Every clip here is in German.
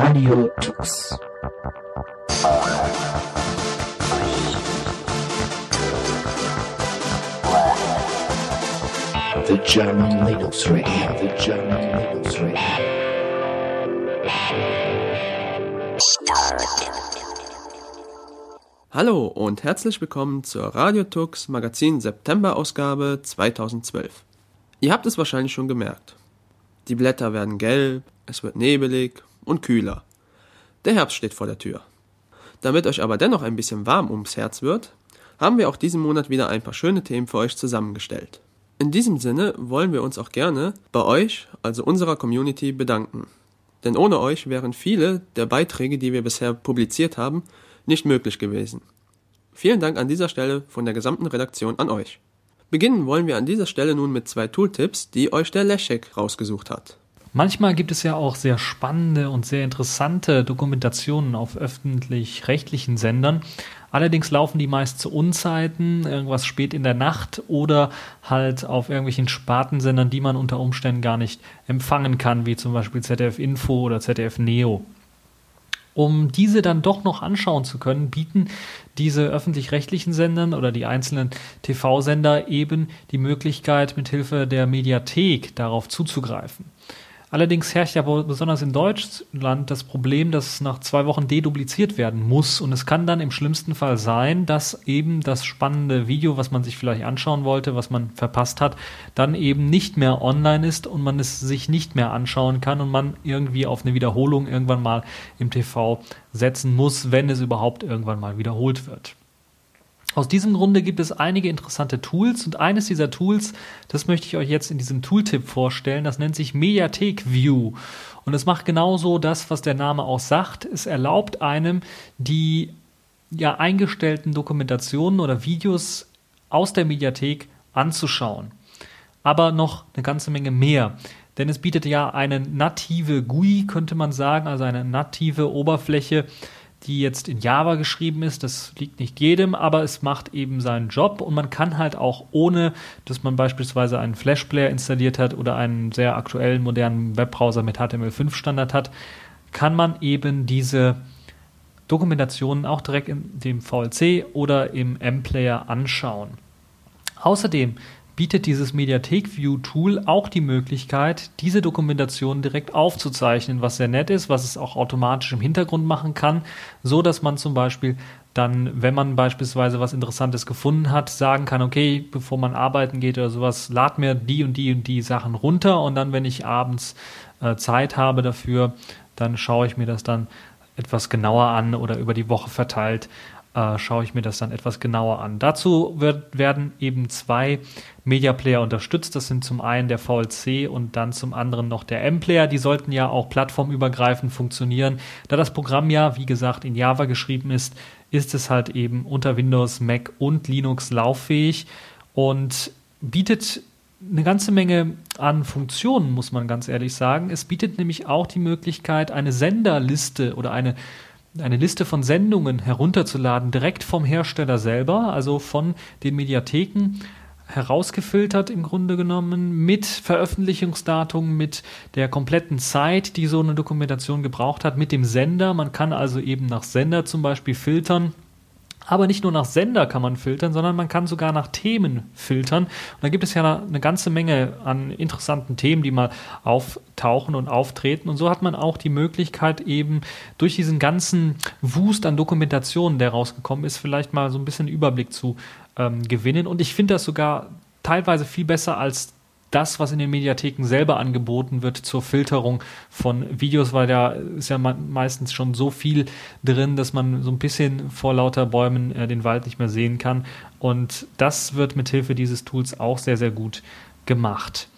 Radio Tux. The German Linux Radio, the German Linux Radio. Hallo und herzlich willkommen zur Radiotux Magazin September Ausgabe 2012. Ihr habt es wahrscheinlich schon gemerkt. Die Blätter werden gelb, es wird nebelig und kühler. Der Herbst steht vor der Tür. Damit euch aber dennoch ein bisschen warm ums Herz wird, haben wir auch diesen Monat wieder ein paar schöne Themen für euch zusammengestellt. In diesem Sinne wollen wir uns auch gerne bei euch, also unserer Community, bedanken. Denn ohne euch wären viele der Beiträge, die wir bisher publiziert haben, nicht möglich gewesen. Vielen Dank an dieser Stelle von der gesamten Redaktion an euch. Beginnen wollen wir an dieser Stelle nun mit zwei Tooltips, die euch der Leszek rausgesucht hat. Manchmal gibt es ja auch sehr spannende und sehr interessante Dokumentationen auf öffentlich-rechtlichen Sendern. Allerdings laufen die meist zu Unzeiten, irgendwas spät in der Nacht oder halt auf irgendwelchen Spartensendern, die man unter Umständen gar nicht empfangen kann, wie zum Beispiel ZDF Info oder ZDF Neo. Um diese dann doch noch anschauen zu können, bieten diese öffentlich-rechtlichen Sendern oder die einzelnen TV-Sender eben die Möglichkeit, mithilfe der Mediathek darauf zuzugreifen. Allerdings herrscht ja besonders in Deutschland das Problem, dass nach zwei Wochen dedupliziert werden muss. Und es kann dann im schlimmsten Fall sein, dass eben das spannende Video, was man sich vielleicht anschauen wollte, was man verpasst hat, dann eben nicht mehr online ist und man es sich nicht mehr anschauen kann und man irgendwie auf eine Wiederholung irgendwann mal im TV setzen muss, wenn es überhaupt irgendwann mal wiederholt wird. Aus diesem Grunde gibt es einige interessante Tools und eines dieser Tools, das möchte ich euch jetzt in diesem Tooltip vorstellen, das nennt sich Mediathek View. Und es macht genauso das, was der Name auch sagt. Es erlaubt einem, die ja eingestellten Dokumentationen oder Videos aus der Mediathek anzuschauen. Aber noch eine ganze Menge mehr. Denn es bietet ja eine native GUI, könnte man sagen, also eine native Oberfläche, die jetzt in Java geschrieben ist. Das liegt nicht jedem, aber es macht eben seinen Job und man kann halt auch ohne, dass man beispielsweise einen Flash-Player installiert hat oder einen sehr aktuellen modernen Webbrowser mit HTML5-Standard hat, kann man eben diese Dokumentationen auch direkt in dem VLC oder im M-Player anschauen. Außerdem bietet dieses Mediathek View Tool auch die Möglichkeit, diese Dokumentation direkt aufzuzeichnen, was sehr nett ist, was es auch automatisch im Hintergrund machen kann, so dass man zum Beispiel dann, wenn man beispielsweise was Interessantes gefunden hat, sagen kann, okay, bevor man arbeiten geht oder sowas, lad mir die und die und die Sachen runter und dann, wenn ich abends äh, Zeit habe dafür, dann schaue ich mir das dann etwas genauer an oder über die Woche verteilt äh, schaue ich mir das dann etwas genauer an. Dazu wird, werden eben zwei Media Player unterstützt. Das sind zum einen der VLC und dann zum anderen noch der M-Player. Die sollten ja auch plattformübergreifend funktionieren. Da das Programm ja, wie gesagt, in Java geschrieben ist, ist es halt eben unter Windows, Mac und Linux lauffähig und bietet eine ganze Menge an Funktionen, muss man ganz ehrlich sagen. Es bietet nämlich auch die Möglichkeit, eine Senderliste oder eine eine Liste von Sendungen herunterzuladen, direkt vom Hersteller selber, also von den Mediatheken herausgefiltert im Grunde genommen mit Veröffentlichungsdatum, mit der kompletten Zeit, die so eine Dokumentation gebraucht hat, mit dem Sender. Man kann also eben nach Sender zum Beispiel filtern aber nicht nur nach Sender kann man filtern, sondern man kann sogar nach Themen filtern. Und da gibt es ja eine ganze Menge an interessanten Themen, die mal auftauchen und auftreten. Und so hat man auch die Möglichkeit, eben durch diesen ganzen Wust an Dokumentationen, der rausgekommen ist, vielleicht mal so ein bisschen Überblick zu ähm, gewinnen. Und ich finde das sogar teilweise viel besser als das, was in den Mediatheken selber angeboten wird zur Filterung von Videos, weil da ist ja meistens schon so viel drin, dass man so ein bisschen vor lauter Bäumen äh, den Wald nicht mehr sehen kann. Und das wird mit Hilfe dieses Tools auch sehr, sehr gut gemacht.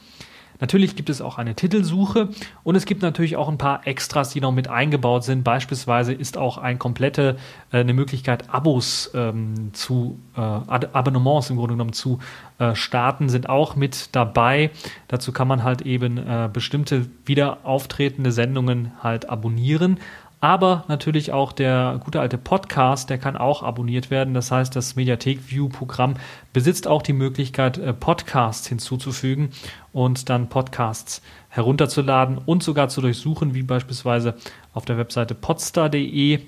Natürlich gibt es auch eine Titelsuche und es gibt natürlich auch ein paar Extras, die noch mit eingebaut sind. Beispielsweise ist auch ein komplette äh, eine Möglichkeit, Abos ähm, zu äh, Abonnements im Grunde genommen zu äh, starten, sind auch mit dabei. Dazu kann man halt eben äh, bestimmte wieder auftretende Sendungen halt abonnieren. Aber natürlich auch der gute alte Podcast, der kann auch abonniert werden. Das heißt, das Mediathek View Programm besitzt auch die Möglichkeit, äh, Podcasts hinzuzufügen und dann Podcasts herunterzuladen und sogar zu durchsuchen, wie beispielsweise auf der Webseite podstar.de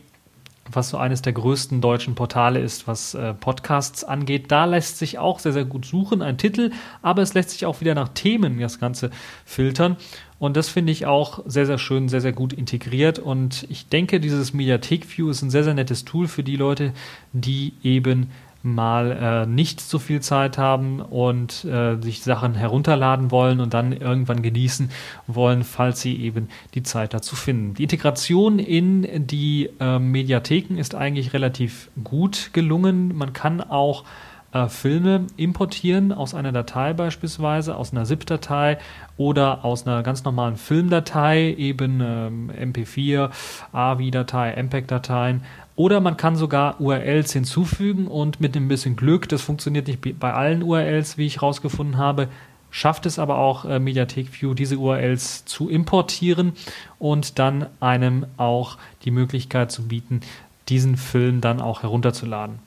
was so eines der größten deutschen Portale ist, was äh, Podcasts angeht. Da lässt sich auch sehr, sehr gut suchen, ein Titel, aber es lässt sich auch wieder nach Themen das Ganze filtern. Und das finde ich auch sehr, sehr schön, sehr, sehr gut integriert. Und ich denke, dieses Mediathek View ist ein sehr, sehr nettes Tool für die Leute, die eben mal äh, nicht so viel Zeit haben und äh, sich Sachen herunterladen wollen und dann irgendwann genießen wollen, falls sie eben die Zeit dazu finden. Die Integration in die äh, Mediatheken ist eigentlich relativ gut gelungen. Man kann auch äh, Filme importieren aus einer Datei beispielsweise, aus einer ZIP-Datei oder aus einer ganz normalen Filmdatei, eben ähm, MP4, AVI-Datei, MPEG-Dateien oder man kann sogar URLs hinzufügen und mit ein bisschen Glück, das funktioniert nicht bei allen URLs, wie ich herausgefunden habe, schafft es aber auch äh, Mediathek View, diese URLs zu importieren und dann einem auch die Möglichkeit zu bieten, diesen Film dann auch herunterzuladen.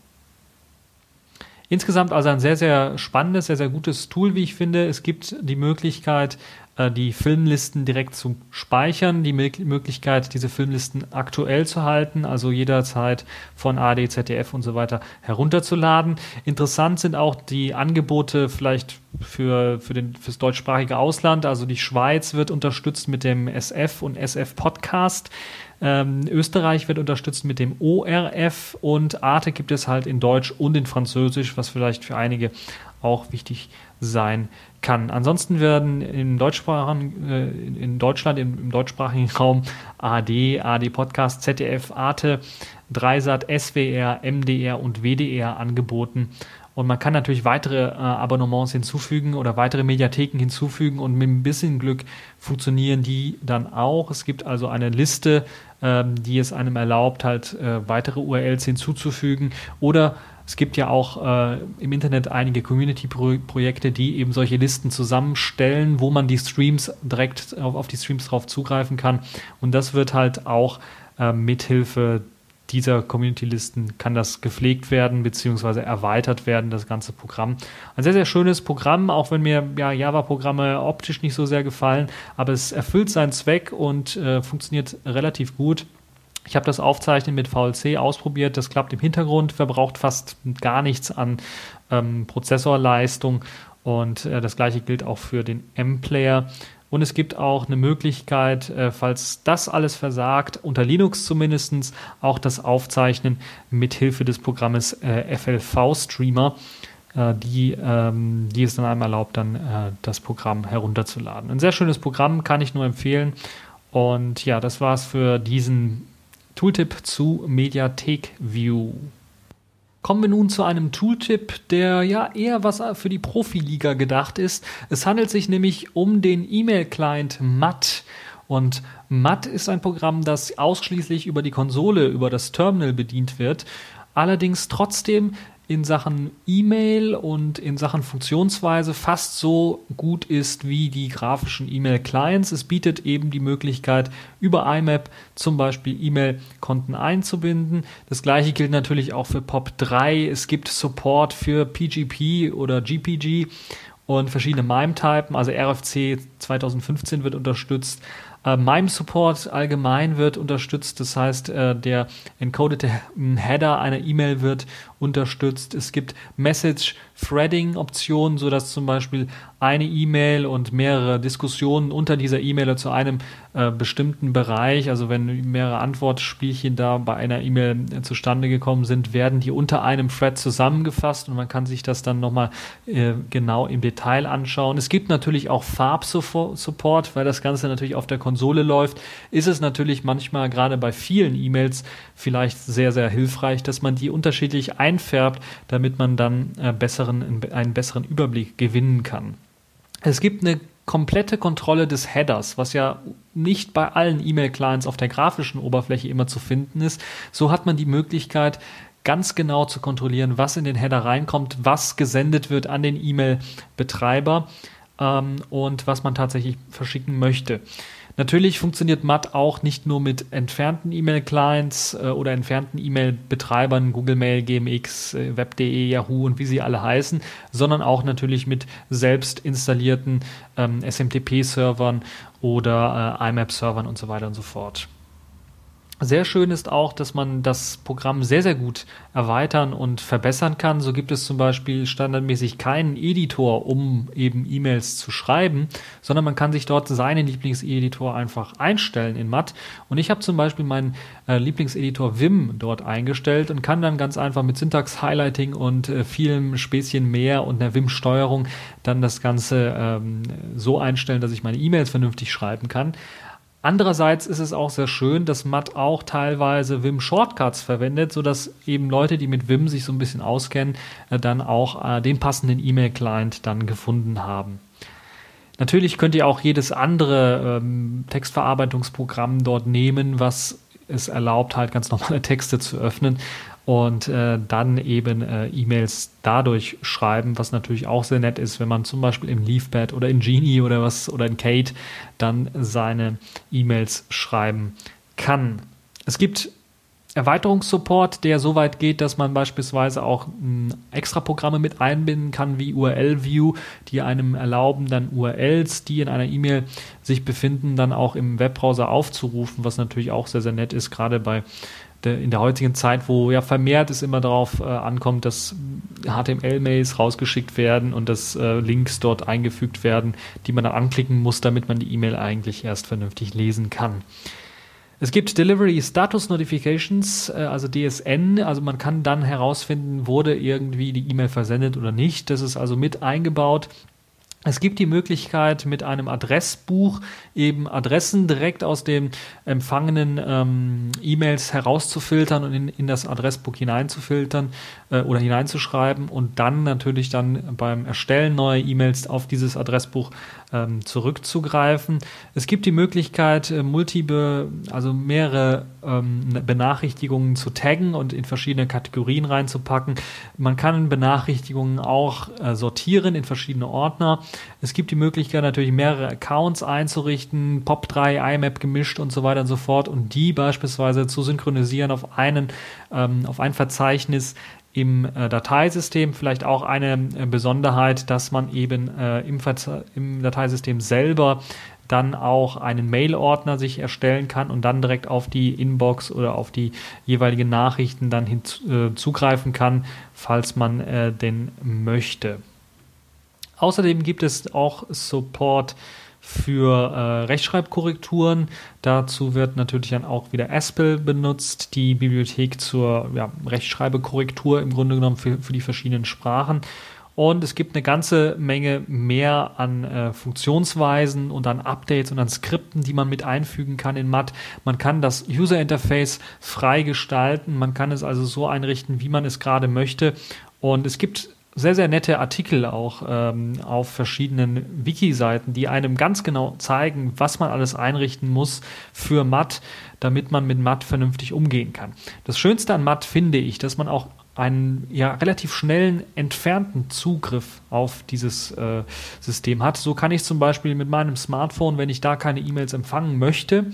Insgesamt also ein sehr, sehr spannendes, sehr, sehr gutes Tool, wie ich finde. Es gibt die Möglichkeit, die Filmlisten direkt zu speichern, die Möglichkeit, diese Filmlisten aktuell zu halten, also jederzeit von AD, ZDF und so weiter herunterzuladen. Interessant sind auch die Angebote vielleicht für, für den, fürs deutschsprachige Ausland. Also die Schweiz wird unterstützt mit dem SF und SF Podcast. Ähm, Österreich wird unterstützt mit dem ORF und Arte gibt es halt in Deutsch und in Französisch, was vielleicht für einige auch wichtig sein kann. Ansonsten werden in, Deutschsprachen, äh, in Deutschland, im, im, deutschsprachigen Raum AD, AD Podcast, ZDF, Arte, Dreisat, SWR, MDR und WDR angeboten. Und man kann natürlich weitere äh, Abonnements hinzufügen oder weitere Mediatheken hinzufügen und mit ein bisschen Glück funktionieren die dann auch. Es gibt also eine Liste, ähm, die es einem erlaubt, halt äh, weitere URLs hinzuzufügen oder es gibt ja auch äh, im Internet einige Community-Projekte, die eben solche Listen zusammenstellen, wo man die Streams direkt auf, auf die Streams drauf zugreifen kann. Und das wird halt auch äh, mithilfe dieser Community-Listen kann das gepflegt werden bzw. erweitert werden, das ganze Programm. Ein sehr, sehr schönes Programm, auch wenn mir ja, Java-Programme optisch nicht so sehr gefallen, aber es erfüllt seinen Zweck und äh, funktioniert relativ gut. Ich habe das Aufzeichnen mit VLC ausprobiert, das klappt im Hintergrund, verbraucht fast gar nichts an ähm, Prozessorleistung und äh, das gleiche gilt auch für den M-Player. Und es gibt auch eine Möglichkeit, äh, falls das alles versagt, unter Linux zumindest auch das Aufzeichnen mit Hilfe des Programmes äh, FLV Streamer, äh, die, ähm, die es dann einmal erlaubt, dann äh, das Programm herunterzuladen. Ein sehr schönes Programm, kann ich nur empfehlen. Und ja, das war's für diesen Tooltip zu Mediathek View. Kommen wir nun zu einem Tooltip, der ja eher was für die Profiliga gedacht ist. Es handelt sich nämlich um den E-Mail-Client MAT. Und MAT ist ein Programm, das ausschließlich über die Konsole, über das Terminal bedient wird. Allerdings trotzdem in Sachen E-Mail und in Sachen Funktionsweise fast so gut ist wie die grafischen E-Mail-Clients. Es bietet eben die Möglichkeit, über IMAP zum Beispiel E-Mail-Konten einzubinden. Das gleiche gilt natürlich auch für POP3. Es gibt Support für PGP oder GPG und verschiedene MIME-Typen. Also RFC 2015 wird unterstützt. Äh, MIME Support allgemein wird unterstützt, das heißt, äh, der encodete Header einer E-Mail wird unterstützt. Es gibt Message Threading Optionen, sodass zum Beispiel eine E-Mail und mehrere Diskussionen unter dieser E-Mail zu einem äh, bestimmten Bereich, also wenn mehrere Antwortspielchen da bei einer E-Mail äh, zustande gekommen sind, werden die unter einem Thread zusammengefasst und man kann sich das dann nochmal äh, genau im Detail anschauen. Es gibt natürlich auch Farbsupport, weil das Ganze natürlich auf der Konsole läuft. Ist es natürlich manchmal gerade bei vielen E-Mails vielleicht sehr, sehr hilfreich, dass man die unterschiedlich einfärbt, damit man dann äh, besseren, einen besseren Überblick gewinnen kann. Es gibt eine komplette Kontrolle des Headers, was ja nicht bei allen E-Mail-Clients auf der grafischen Oberfläche immer zu finden ist. So hat man die Möglichkeit, ganz genau zu kontrollieren, was in den Header reinkommt, was gesendet wird an den E-Mail-Betreiber ähm, und was man tatsächlich verschicken möchte. Natürlich funktioniert Matt auch nicht nur mit entfernten E-Mail-Clients äh, oder entfernten E-Mail-Betreibern, Google Mail, GMX, äh, Web.de, Yahoo und wie sie alle heißen, sondern auch natürlich mit selbst installierten ähm, SMTP-Servern oder äh, IMAP-Servern und so weiter und so fort. Sehr schön ist auch, dass man das Programm sehr, sehr gut erweitern und verbessern kann. So gibt es zum Beispiel standardmäßig keinen Editor, um eben E-Mails zu schreiben, sondern man kann sich dort seinen Lieblingseditor einfach einstellen in Matt. Und ich habe zum Beispiel meinen äh, Lieblingseditor Vim dort eingestellt und kann dann ganz einfach mit Syntax-Highlighting und äh, vielem Späßchen mehr und einer Vim-Steuerung dann das Ganze ähm, so einstellen, dass ich meine E-Mails vernünftig schreiben kann. Andererseits ist es auch sehr schön, dass Matt auch teilweise Vim Shortcuts verwendet, sodass eben Leute, die mit Vim sich so ein bisschen auskennen, äh, dann auch äh, den passenden E-Mail-Client dann gefunden haben. Natürlich könnt ihr auch jedes andere ähm, Textverarbeitungsprogramm dort nehmen, was es erlaubt, halt ganz normale Texte zu öffnen und äh, dann eben äh, E-Mails dadurch schreiben, was natürlich auch sehr nett ist, wenn man zum Beispiel im Leafpad oder in Genie oder was oder in Kate dann seine E-Mails schreiben kann. Es gibt Erweiterungssupport, der so weit geht, dass man beispielsweise auch m, extra Programme mit einbinden kann, wie URL-View, die einem erlauben, dann URLs, die in einer E-Mail sich befinden, dann auch im Webbrowser aufzurufen, was natürlich auch sehr, sehr nett ist, gerade bei in der heutigen Zeit, wo ja vermehrt es immer darauf äh, ankommt, dass HTML-Mails rausgeschickt werden und dass äh, Links dort eingefügt werden, die man dann anklicken muss, damit man die E-Mail eigentlich erst vernünftig lesen kann. Es gibt Delivery Status Notifications, äh, also DSN, also man kann dann herausfinden, wurde irgendwie die E-Mail versendet oder nicht. Das ist also mit eingebaut es gibt die Möglichkeit, mit einem Adressbuch eben Adressen direkt aus den empfangenen ähm, E-Mails herauszufiltern und in, in, das Adressbuch hineinzufiltern äh, oder hineinzuschreiben und dann natürlich dann beim Erstellen neuer E-Mails auf dieses Adressbuch ähm, zurückzugreifen. Es gibt die Möglichkeit, äh, multiple, also mehrere ähm, Benachrichtigungen zu taggen und in verschiedene Kategorien reinzupacken. Man kann Benachrichtigungen auch äh, sortieren in verschiedene Ordner. Es gibt die Möglichkeit, natürlich mehrere Accounts einzurichten, POP3, IMAP gemischt und so weiter und so fort und die beispielsweise zu synchronisieren auf einen, ähm, auf ein Verzeichnis im äh, Dateisystem. Vielleicht auch eine äh, Besonderheit, dass man eben äh, im, im, Dateisystem selber dann auch einen Mail-Ordner sich erstellen kann und dann direkt auf die Inbox oder auf die jeweiligen Nachrichten dann hinzugreifen äh, kann, falls man äh, den möchte. Außerdem gibt es auch Support für äh, Rechtschreibkorrekturen. Dazu wird natürlich dann auch wieder Aspel benutzt, die Bibliothek zur ja, Rechtschreibekorrektur im Grunde genommen für, für die verschiedenen Sprachen. Und es gibt eine ganze Menge mehr an äh, Funktionsweisen und an Updates und an Skripten, die man mit einfügen kann in Matt. Man kann das User Interface frei gestalten. Man kann es also so einrichten, wie man es gerade möchte. Und es gibt sehr, sehr nette Artikel auch ähm, auf verschiedenen Wiki-Seiten, die einem ganz genau zeigen, was man alles einrichten muss für Matt, damit man mit Matt vernünftig umgehen kann. Das Schönste an Matt finde ich, dass man auch einen ja relativ schnellen entfernten Zugriff auf dieses äh, System hat. So kann ich zum Beispiel mit meinem Smartphone, wenn ich da keine E-Mails empfangen möchte,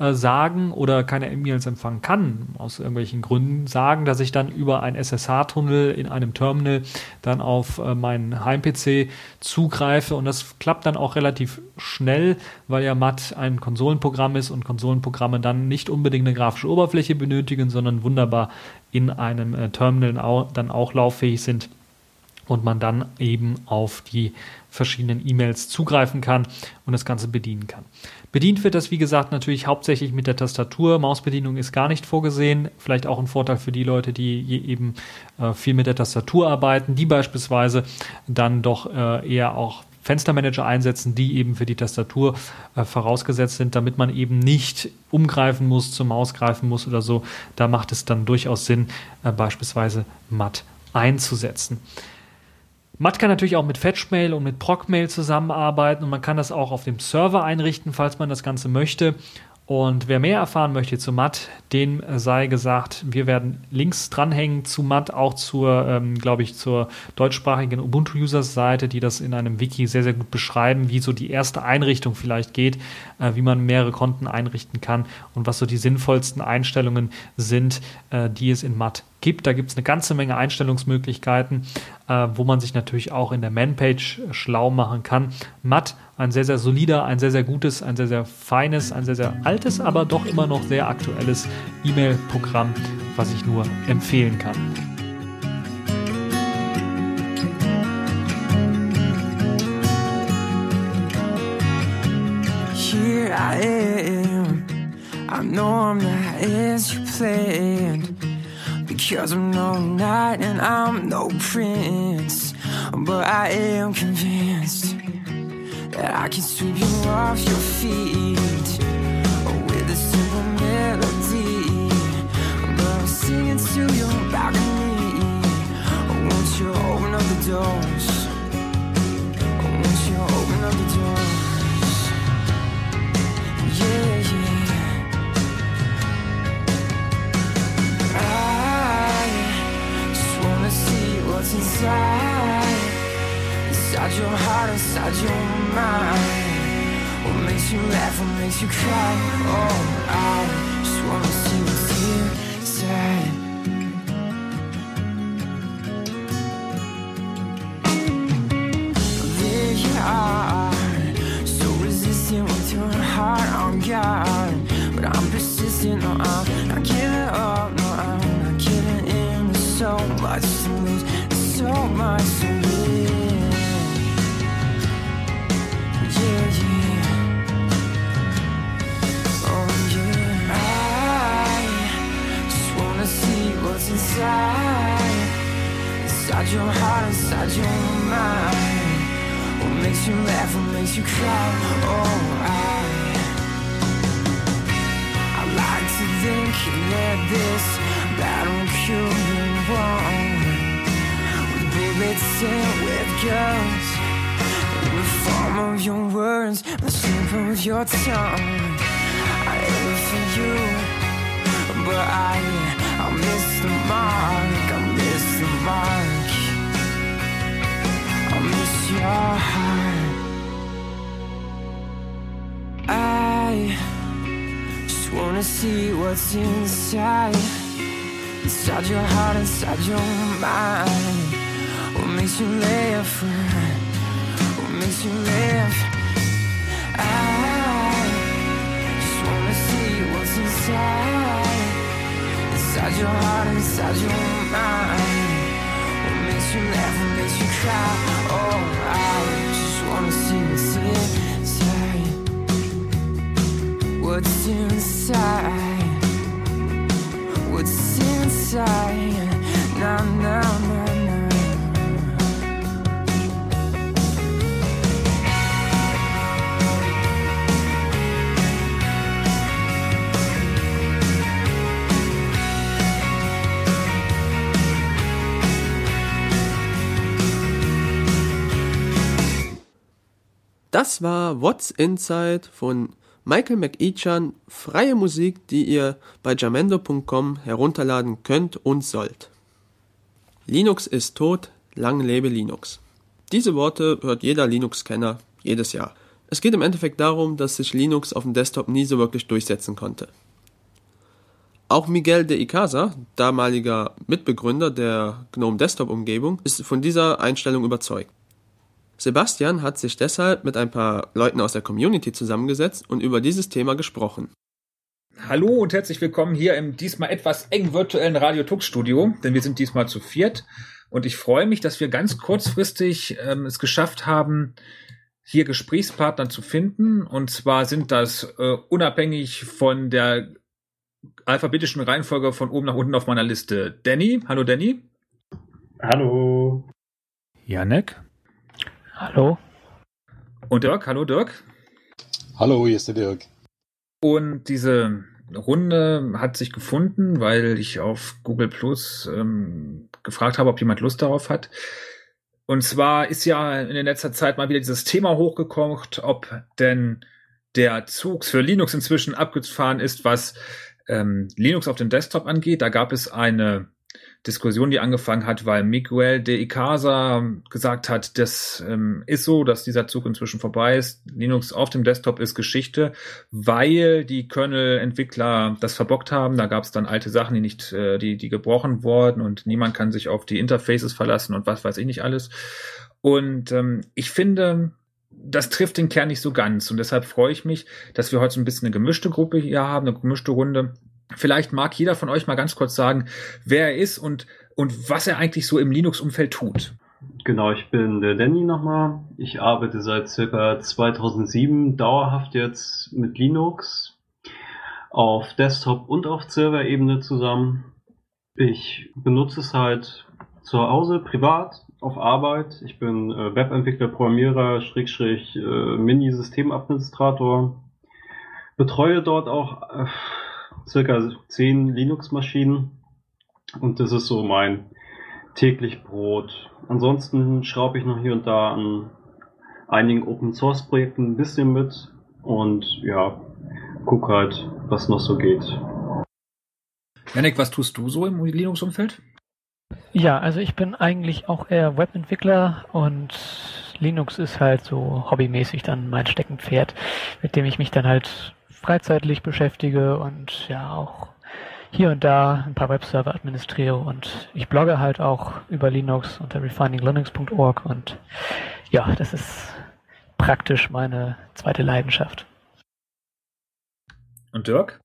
äh, sagen oder keine E-Mails empfangen kann, aus irgendwelchen Gründen, sagen, dass ich dann über einen SSH-Tunnel in einem Terminal dann auf äh, meinen Heim-PC zugreife und das klappt dann auch relativ schnell, weil ja MAT ein Konsolenprogramm ist und Konsolenprogramme dann nicht unbedingt eine grafische Oberfläche benötigen, sondern wunderbar in einem äh, Terminal au dann auch lauffähig sind und man dann eben auf die verschiedenen E-Mails zugreifen kann und das Ganze bedienen kann. Bedient wird das, wie gesagt, natürlich hauptsächlich mit der Tastatur. Mausbedienung ist gar nicht vorgesehen. Vielleicht auch ein Vorteil für die Leute, die eben äh, viel mit der Tastatur arbeiten, die beispielsweise dann doch äh, eher auch Fenstermanager einsetzen, die eben für die Tastatur äh, vorausgesetzt sind, damit man eben nicht umgreifen muss, zur Maus greifen muss oder so. Da macht es dann durchaus Sinn, äh, beispielsweise matt einzusetzen. Matt kann natürlich auch mit Fetchmail und mit Procmail zusammenarbeiten und man kann das auch auf dem Server einrichten, falls man das Ganze möchte. Und wer mehr erfahren möchte zu Matt, dem sei gesagt, wir werden Links dranhängen zu Matt, auch zur, ähm, glaube ich, zur deutschsprachigen Ubuntu-Users-Seite, die das in einem Wiki sehr, sehr gut beschreiben, wie so die erste Einrichtung vielleicht geht, äh, wie man mehrere Konten einrichten kann und was so die sinnvollsten Einstellungen sind, äh, die es in Matt gibt. Da gibt es eine ganze Menge Einstellungsmöglichkeiten, äh, wo man sich natürlich auch in der Manpage schlau machen kann. Matt, ein sehr, sehr solider, ein sehr, sehr gutes, ein sehr, sehr feines, ein sehr, sehr altes, aber doch immer noch sehr aktuelles E-Mail-Programm, was ich nur empfehlen kann. Here I am. I know I'm not as you planned. Because I'm no knight and I'm no prince. But I am convinced that I can sweep you off your feet with a simple melody. But I'm singing to your balcony. Won't you open up the doors? Your heart, inside your mind. What makes you laugh, what makes you cry? Oh, I just wanna see what's inside. There you are, so resistant with your heart on guard. But I'm persistent, no, I'm Inside your heart, inside your mind. What makes you laugh, what makes you cry? Oh, I I like to think that this battle be won with bullets and with guns. In the form of your words, the slip of your tongue. I aim for you, but I I miss the mark. Your heart. I just wanna see what's inside. Inside your heart, inside your mind. What makes you laugh? What makes you laugh? I just wanna see what's inside. Inside your heart, inside your mind. What makes you laugh? You cry? Oh, I just wanna see what's inside. What's inside? What's inside? Na na na Das war What's Inside von Michael McEachan, freie Musik, die ihr bei jamendo.com herunterladen könnt und sollt. Linux ist tot, lang lebe Linux. Diese Worte hört jeder Linux-Kenner jedes Jahr. Es geht im Endeffekt darum, dass sich Linux auf dem Desktop nie so wirklich durchsetzen konnte. Auch Miguel de Icaza, damaliger Mitbegründer der GNOME Desktop-Umgebung, ist von dieser Einstellung überzeugt. Sebastian hat sich deshalb mit ein paar Leuten aus der Community zusammengesetzt und über dieses Thema gesprochen. Hallo und herzlich willkommen hier im diesmal etwas eng virtuellen Radio Tux Studio, denn wir sind diesmal zu viert und ich freue mich, dass wir ganz kurzfristig ähm, es geschafft haben, hier Gesprächspartner zu finden. Und zwar sind das äh, unabhängig von der alphabetischen Reihenfolge von oben nach unten auf meiner Liste Danny. Hallo Danny. Hallo. Janek? Hallo? Und Dirk. Hallo Dirk. Hallo, hier ist der Dirk. Und diese Runde hat sich gefunden, weil ich auf Google Plus ähm, gefragt habe, ob jemand Lust darauf hat. Und zwar ist ja in der letzter Zeit mal wieder dieses Thema hochgekocht, ob denn der Zug für Linux inzwischen abgefahren ist, was ähm, Linux auf dem Desktop angeht. Da gab es eine Diskussion, die angefangen hat, weil Miguel de Icaza gesagt hat, das ähm, ist so, dass dieser Zug inzwischen vorbei ist. Linux auf dem Desktop ist Geschichte, weil die Kernel-Entwickler das verbockt haben. Da gab es dann alte Sachen, die nicht, äh, die, die gebrochen wurden und niemand kann sich auf die Interfaces verlassen und was weiß ich nicht alles. Und ähm, ich finde, das trifft den Kern nicht so ganz. Und deshalb freue ich mich, dass wir heute so ein bisschen eine gemischte Gruppe hier haben, eine gemischte Runde. Vielleicht mag jeder von euch mal ganz kurz sagen, wer er ist und, und was er eigentlich so im Linux-Umfeld tut. Genau, ich bin der Danny nochmal. Ich arbeite seit circa 2007 dauerhaft jetzt mit Linux auf Desktop und auf Server-Ebene zusammen. Ich benutze es halt zu Hause, privat, auf Arbeit. Ich bin äh, Webentwickler, Programmierer, Schrägstrich, äh, Mini-Systemadministrator. Betreue dort auch äh, circa zehn Linux-Maschinen und das ist so mein täglich Brot. Ansonsten schraube ich noch hier und da an einigen Open Source Projekten ein bisschen mit und ja, guck halt, was noch so geht. Janik, was tust du so im Linux-Umfeld? Ja, also ich bin eigentlich auch eher Webentwickler und Linux ist halt so hobbymäßig dann mein Steckenpferd, mit dem ich mich dann halt freizeitlich beschäftige und ja auch hier und da ein paar Webserver administriere und ich blogge halt auch über Linux unter refininglinux.org und ja, das ist praktisch meine zweite Leidenschaft. Und Dirk?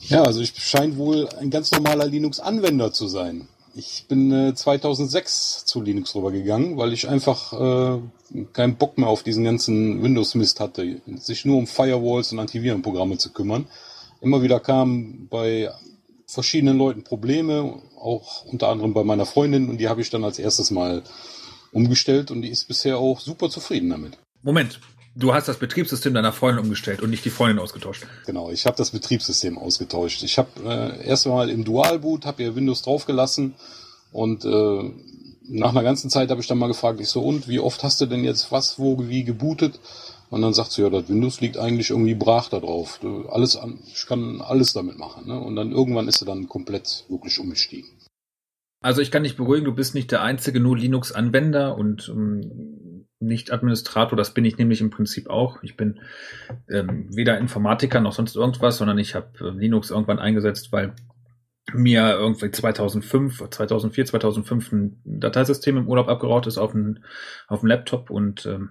Ja, also ich scheine wohl ein ganz normaler Linux-Anwender zu sein. Ich bin äh, 2006 zu Linux rübergegangen, weil ich einfach äh, keinen Bock mehr auf diesen ganzen Windows-Mist hatte, sich nur um Firewalls und Antivirenprogramme zu kümmern. Immer wieder kamen bei verschiedenen Leuten Probleme, auch unter anderem bei meiner Freundin, und die habe ich dann als erstes mal umgestellt und die ist bisher auch super zufrieden damit. Moment, du hast das Betriebssystem deiner Freundin umgestellt und nicht die Freundin ausgetauscht. Genau, ich habe das Betriebssystem ausgetauscht. Ich habe äh, erst mal im Dualboot, habe ihr Windows draufgelassen und äh, nach einer ganzen Zeit habe ich dann mal gefragt, ich so, und wie oft hast du denn jetzt was, wo, wie gebootet? Und dann sagt sie, ja, das Windows liegt eigentlich irgendwie brach da drauf. Alles an, ich kann alles damit machen. Ne? Und dann irgendwann ist sie dann komplett wirklich umgestiegen. Also ich kann dich beruhigen, du bist nicht der einzige nur Linux-Anwender und ähm, nicht Administrator, das bin ich nämlich im Prinzip auch. Ich bin ähm, weder Informatiker noch sonst irgendwas, sondern ich habe äh, Linux irgendwann eingesetzt, weil mir irgendwie 2005, 2004, 2005 ein Dateisystem im Urlaub abgeraucht ist auf dem auf dem Laptop und ähm,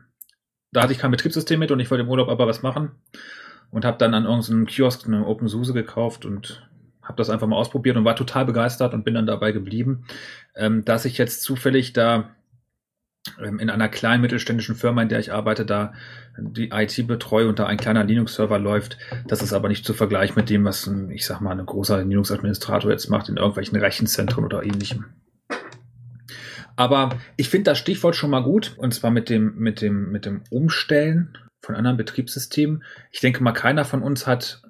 da hatte ich kein Betriebssystem mit und ich wollte im Urlaub aber was machen und habe dann an irgendeinem Kiosk eine OpenSUSE gekauft und habe das einfach mal ausprobiert und war total begeistert und bin dann dabei geblieben, ähm, dass ich jetzt zufällig da in einer kleinen mittelständischen Firma, in der ich arbeite, da die IT betreue und da ein kleiner Linux-Server läuft. Das ist aber nicht zu vergleichen mit dem, was ein, ich sag mal, ein großer Linux-Administrator jetzt macht in irgendwelchen Rechenzentren oder ähnlichem. Aber ich finde das Stichwort schon mal gut, und zwar mit dem, mit dem, mit dem Umstellen von anderen Betriebssystemen. Ich denke mal, keiner von uns hat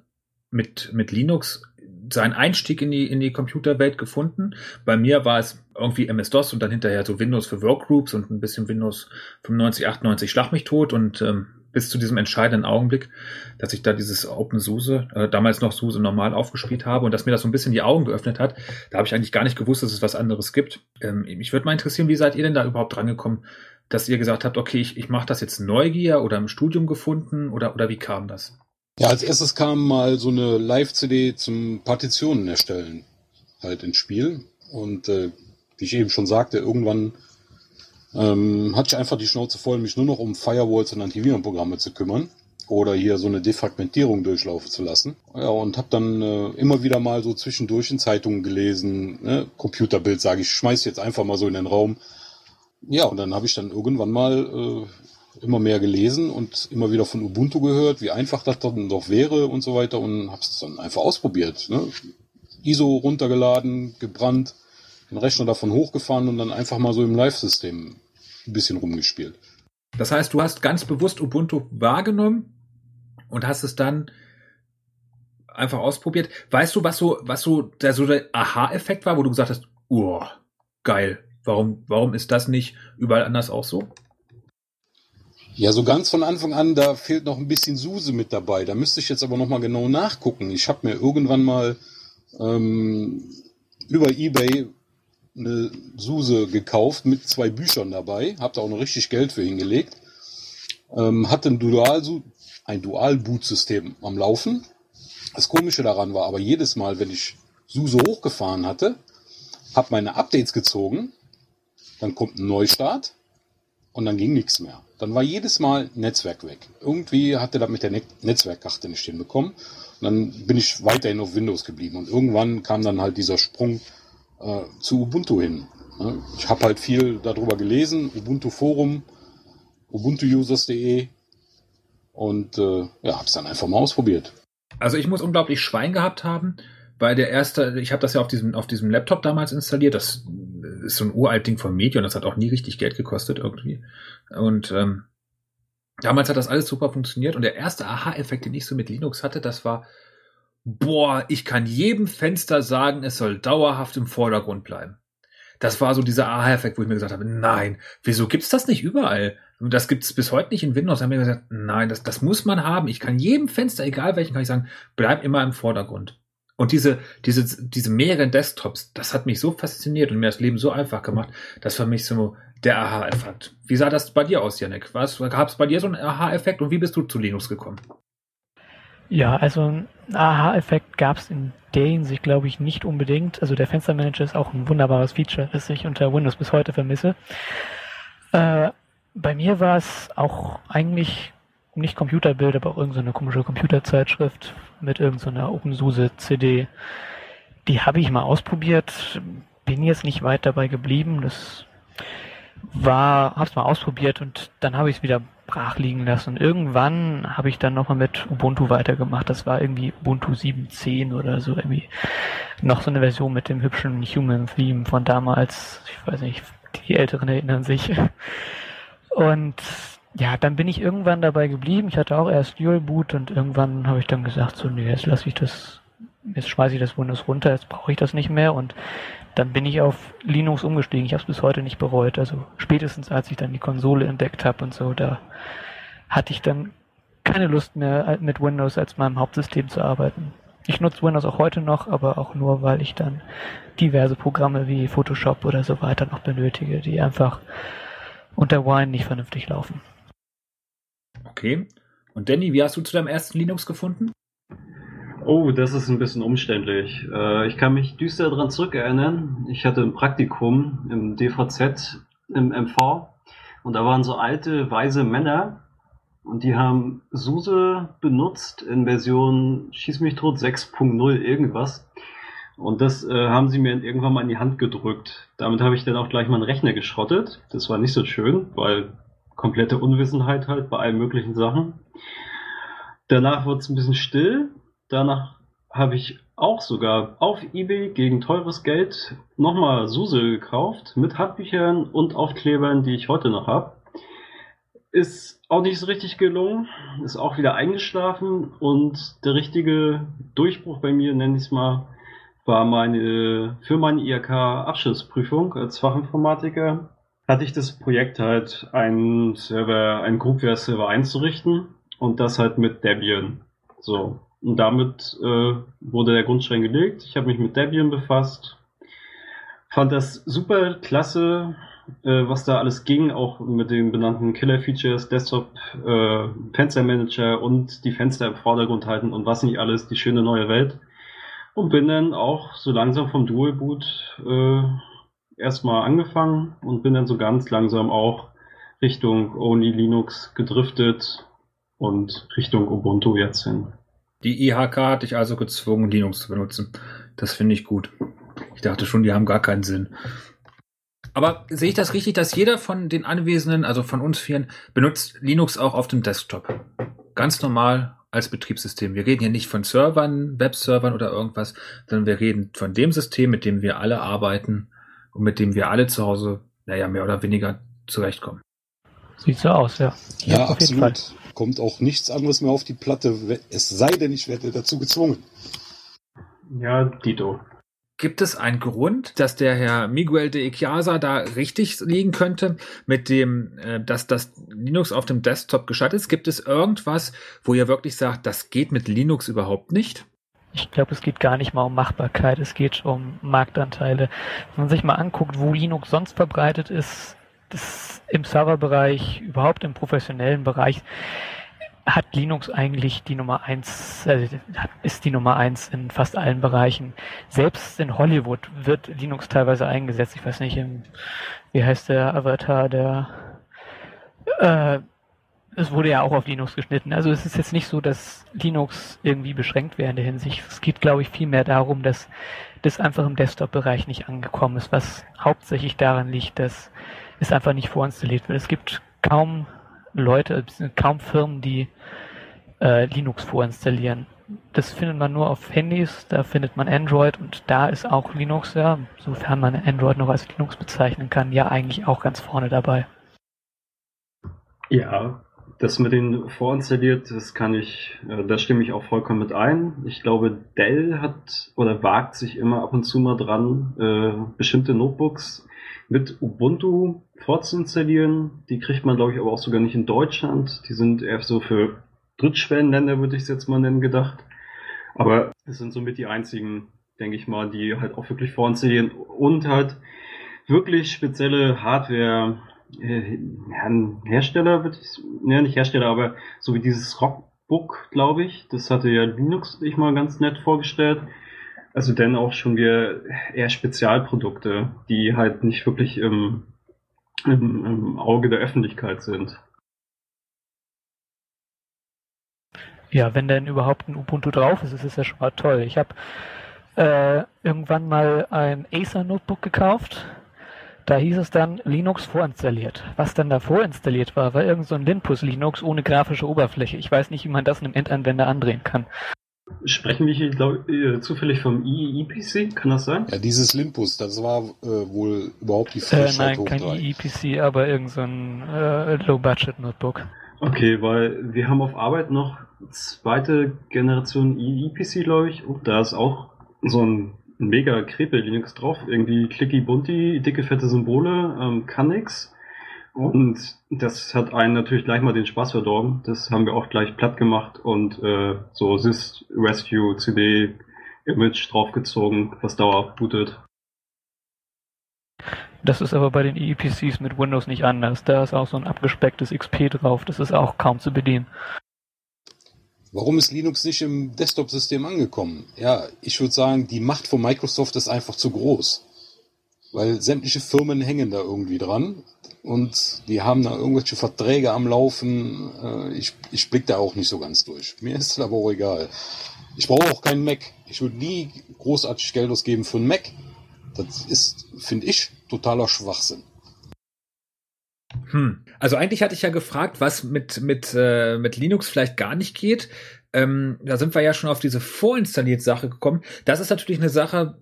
mit, mit Linux seinen Einstieg in die, in die Computerwelt gefunden. Bei mir war es irgendwie MS-DOS und dann hinterher so Windows für Workgroups und ein bisschen Windows 95, 98 Schlag mich tot und ähm, bis zu diesem entscheidenden Augenblick, dass ich da dieses OpenSUSE, äh, damals noch SUSE normal aufgespielt habe und dass mir das so ein bisschen die Augen geöffnet hat. Da habe ich eigentlich gar nicht gewusst, dass es was anderes gibt. Ähm, mich würde mal interessieren, wie seid ihr denn da überhaupt drangekommen, dass ihr gesagt habt, okay, ich, ich mache das jetzt Neugier oder im Studium gefunden oder, oder wie kam das? Ja, als erstes kam mal so eine Live-CD zum Partitionen erstellen halt ins Spiel. Und äh, wie ich eben schon sagte, irgendwann ähm, hatte ich einfach die Schnauze voll, mich nur noch um Firewalls und Antivirenprogramme zu kümmern oder hier so eine Defragmentierung durchlaufen zu lassen. Ja, und habe dann äh, immer wieder mal so zwischendurch in Zeitungen gelesen, ne? Computerbild sage ich, schmeiß jetzt einfach mal so in den Raum. Ja, und dann habe ich dann irgendwann mal äh, immer mehr gelesen und immer wieder von Ubuntu gehört, wie einfach das dann doch wäre und so weiter und habe es dann einfach ausprobiert. Ne? ISO runtergeladen, gebrannt, den Rechner davon hochgefahren und dann einfach mal so im Live-System ein bisschen rumgespielt. Das heißt, du hast ganz bewusst Ubuntu wahrgenommen und hast es dann einfach ausprobiert. Weißt du, was so, was so der, so der Aha-Effekt war, wo du gesagt hast, oh, geil, warum, warum ist das nicht überall anders auch so? Ja, so ganz von Anfang an, da fehlt noch ein bisschen Suse mit dabei. Da müsste ich jetzt aber noch mal genau nachgucken. Ich habe mir irgendwann mal ähm, über eBay eine Suse gekauft mit zwei Büchern dabei, habe da auch noch richtig Geld für hingelegt. Ähm, hatte ein Dual ein Dual-Boot-System am Laufen. Das Komische daran war aber jedes Mal, wenn ich SUSE hochgefahren hatte, habe meine Updates gezogen, dann kommt ein Neustart und dann ging nichts mehr. Dann war jedes Mal Netzwerk weg. Irgendwie hatte das mit der Netzwerkkarte nicht hinbekommen. Und dann bin ich weiterhin auf Windows geblieben. Und irgendwann kam dann halt dieser Sprung äh, zu Ubuntu hin. Ne? Ich habe halt viel darüber gelesen, Ubuntu Forum, ubuntuusers.de und äh, ja, habe es dann einfach mal ausprobiert. Also ich muss unglaublich Schwein gehabt haben, weil der erste, ich habe das ja auf diesem auf diesem Laptop damals installiert. Das ist so ein uralt Ding von Medion, das hat auch nie richtig Geld gekostet irgendwie. Und ähm, damals hat das alles super funktioniert und der erste Aha-Effekt, den ich so mit Linux hatte, das war, boah, ich kann jedem Fenster sagen, es soll dauerhaft im Vordergrund bleiben. Das war so dieser Aha-Effekt, wo ich mir gesagt habe, nein, wieso gibt's das nicht überall? Das gibt's bis heute nicht in Windows. Da haben wir gesagt, nein, das, das muss man haben. Ich kann jedem Fenster, egal welchen, kann ich sagen, bleib immer im Vordergrund. Und diese, diese, diese mehreren Desktops, das hat mich so fasziniert und mir das Leben so einfach gemacht. Das war mich so der Aha-Effekt. Wie sah das bei dir aus, Janik? Was gab es bei dir so einen Aha-Effekt und wie bist du zu Linux gekommen? Ja, also ein Aha-Effekt gab es in der Hinsicht, glaube ich, nicht unbedingt. Also der Fenstermanager ist auch ein wunderbares Feature, das ich unter Windows bis heute vermisse. Äh, bei mir war es auch eigentlich nicht Computerbild, aber irgendeine komische Computerzeitschrift mit irgendeiner OpenSUSE CD. Die habe ich mal ausprobiert, bin jetzt nicht weit dabei geblieben. Das war, hab's mal ausprobiert und dann habe ich es wieder brach liegen lassen. Irgendwann habe ich dann nochmal mit Ubuntu weitergemacht. Das war irgendwie Ubuntu 7.10 oder so irgendwie. Noch so eine Version mit dem hübschen Human Theme von damals. Ich weiß nicht, die Älteren erinnern sich. Und ja, dann bin ich irgendwann dabei geblieben. Ich hatte auch erst Dual Boot und irgendwann habe ich dann gesagt, so, nee, jetzt lasse ich das, jetzt schmeiße ich das Windows runter, jetzt brauche ich das nicht mehr und dann bin ich auf Linux umgestiegen. Ich habe es bis heute nicht bereut. Also spätestens als ich dann die Konsole entdeckt habe und so, da hatte ich dann keine Lust mehr mit Windows als meinem Hauptsystem zu arbeiten. Ich nutze Windows auch heute noch, aber auch nur, weil ich dann diverse Programme wie Photoshop oder so weiter noch benötige, die einfach unter Wine nicht vernünftig laufen. Okay. Und Danny, wie hast du zu deinem ersten Linux gefunden? Oh, das ist ein bisschen umständlich. Äh, ich kann mich düster daran zurückerinnern. Ich hatte ein Praktikum im DVZ, im MV. Und da waren so alte, weise Männer. Und die haben SUSE benutzt in Version Schieß mich tot 6.0 irgendwas. Und das äh, haben sie mir irgendwann mal in die Hand gedrückt. Damit habe ich dann auch gleich meinen Rechner geschrottet. Das war nicht so schön, weil komplette Unwissenheit halt bei allen möglichen Sachen. Danach wurde es ein bisschen still Danach habe ich auch sogar auf eBay gegen teures Geld nochmal Suse gekauft mit Handbüchern und Aufklebern, die ich heute noch habe. Ist auch nicht so richtig gelungen, ist auch wieder eingeschlafen und der richtige Durchbruch bei mir, nenne ich es mal, war meine für meine IHK Abschlussprüfung als Fachinformatiker. Hatte ich das Projekt halt einen Server, einen Groupware Server einzurichten und das halt mit Debian. So, und damit äh, wurde der Grundstein gelegt. Ich habe mich mit Debian befasst. Fand das super klasse, äh, was da alles ging, auch mit den benannten Killer-Features, Desktop, äh, Fenstermanager und die Fenster im Vordergrund halten und was nicht alles, die schöne neue Welt. Und bin dann auch so langsam vom Dual Boot äh, erstmal angefangen und bin dann so ganz langsam auch Richtung Only Linux gedriftet und Richtung Ubuntu jetzt hin. Die IHK hat dich also gezwungen, Linux zu benutzen. Das finde ich gut. Ich dachte schon, die haben gar keinen Sinn. Aber sehe ich das richtig, dass jeder von den Anwesenden, also von uns vieren, benutzt Linux auch auf dem Desktop? Ganz normal als Betriebssystem. Wir reden hier nicht von Servern, Webservern oder irgendwas, sondern wir reden von dem System, mit dem wir alle arbeiten und mit dem wir alle zu Hause, naja, mehr oder weniger zurechtkommen. Sieht so aus, ja. Ja, ja absolut kommt auch nichts anderes mehr auf die Platte, es sei denn, ich werde dazu gezwungen. Ja, Dito. Gibt es einen Grund, dass der Herr Miguel de Ichiasa da richtig liegen könnte mit dem, äh, dass das Linux auf dem Desktop geschaltet ist? Gibt es irgendwas, wo ihr wirklich sagt, das geht mit Linux überhaupt nicht? Ich glaube, es geht gar nicht mal um Machbarkeit, es geht um Marktanteile. Wenn man sich mal anguckt, wo Linux sonst verbreitet ist, das im Serverbereich, überhaupt im professionellen Bereich, hat Linux eigentlich die Nummer eins, also ist die Nummer eins in fast allen Bereichen. Selbst in Hollywood wird Linux teilweise eingesetzt. Ich weiß nicht, im, wie heißt der Avatar, der äh, es wurde ja auch auf Linux geschnitten. Also es ist jetzt nicht so, dass Linux irgendwie beschränkt wäre in der Hinsicht. Es geht, glaube ich, vielmehr darum, dass das einfach im Desktop-Bereich nicht angekommen ist, was hauptsächlich daran liegt, dass es einfach nicht vorinstalliert wird. Es gibt kaum Leute, kaum Firmen, die äh, Linux vorinstallieren. Das findet man nur auf Handys, da findet man Android und da ist auch Linux, ja, sofern man Android noch als Linux bezeichnen kann, ja eigentlich auch ganz vorne dabei. Ja, das mit den vorinstalliert, das kann ich, äh, da stimme ich auch vollkommen mit ein. Ich glaube, Dell hat oder wagt sich immer ab und zu mal dran, äh, bestimmte Notebooks mit Ubuntu vorzuinstallieren. Die kriegt man, glaube ich, aber auch sogar nicht in Deutschland. Die sind eher so für Drittschwellenländer, würde ich es jetzt mal nennen, gedacht. Aber es sind somit die einzigen, denke ich mal, die halt auch wirklich vorinstallieren und halt wirklich spezielle Hardware äh, ein Hersteller, würde ich, ja nicht Hersteller, aber so wie dieses Rockbook, glaube ich, das hatte ja Linux ich mal ganz nett vorgestellt. Also denn auch schon wir eher Spezialprodukte, die halt nicht wirklich im, im, im Auge der Öffentlichkeit sind. Ja, wenn denn überhaupt ein Ubuntu drauf ist, ist es ja schon mal toll. Ich habe äh, irgendwann mal ein Acer Notebook gekauft da hieß es dann Linux vorinstalliert. Was dann da vorinstalliert war, war irgend so ein Linpus Linux ohne grafische Oberfläche. Ich weiß nicht, wie man das einem Endanwender andrehen kann. Sprechen wir hier glaub, äh, zufällig vom IEPC? Kann das sein? Ja, dieses Linpus, das war äh, wohl überhaupt die Frechheit äh, Nein, kein IEPC, aber irgend so ein äh, Low-Budget-Notebook. Okay, weil wir haben auf Arbeit noch zweite Generation IEPC, glaube ich. Und da ist auch so ein mega Krepel Linux drauf. Irgendwie clicky bunti, dicke fette Symbole, ähm, kann nix. Und das hat einen natürlich gleich mal den Spaß verdorben. Das haben wir auch gleich platt gemacht und äh, so Sys Rescue CD Image draufgezogen, was dauerhaft bootet. Das ist aber bei den EPCs mit Windows nicht anders. Da ist auch so ein abgespecktes XP drauf. Das ist auch kaum zu bedienen. Warum ist Linux nicht im Desktop-System angekommen? Ja, ich würde sagen, die Macht von Microsoft ist einfach zu groß. Weil sämtliche Firmen hängen da irgendwie dran und die haben da irgendwelche Verträge am Laufen. Äh, ich, ich blick da auch nicht so ganz durch. Mir ist das aber auch egal. Ich brauche auch keinen Mac. Ich würde nie großartig Geld ausgeben für einen Mac. Das ist, finde ich, totaler Schwachsinn. Hm. Also eigentlich hatte ich ja gefragt, was mit, mit, äh, mit Linux vielleicht gar nicht geht. Ähm, da sind wir ja schon auf diese vorinstalliert Sache gekommen. Das ist natürlich eine Sache,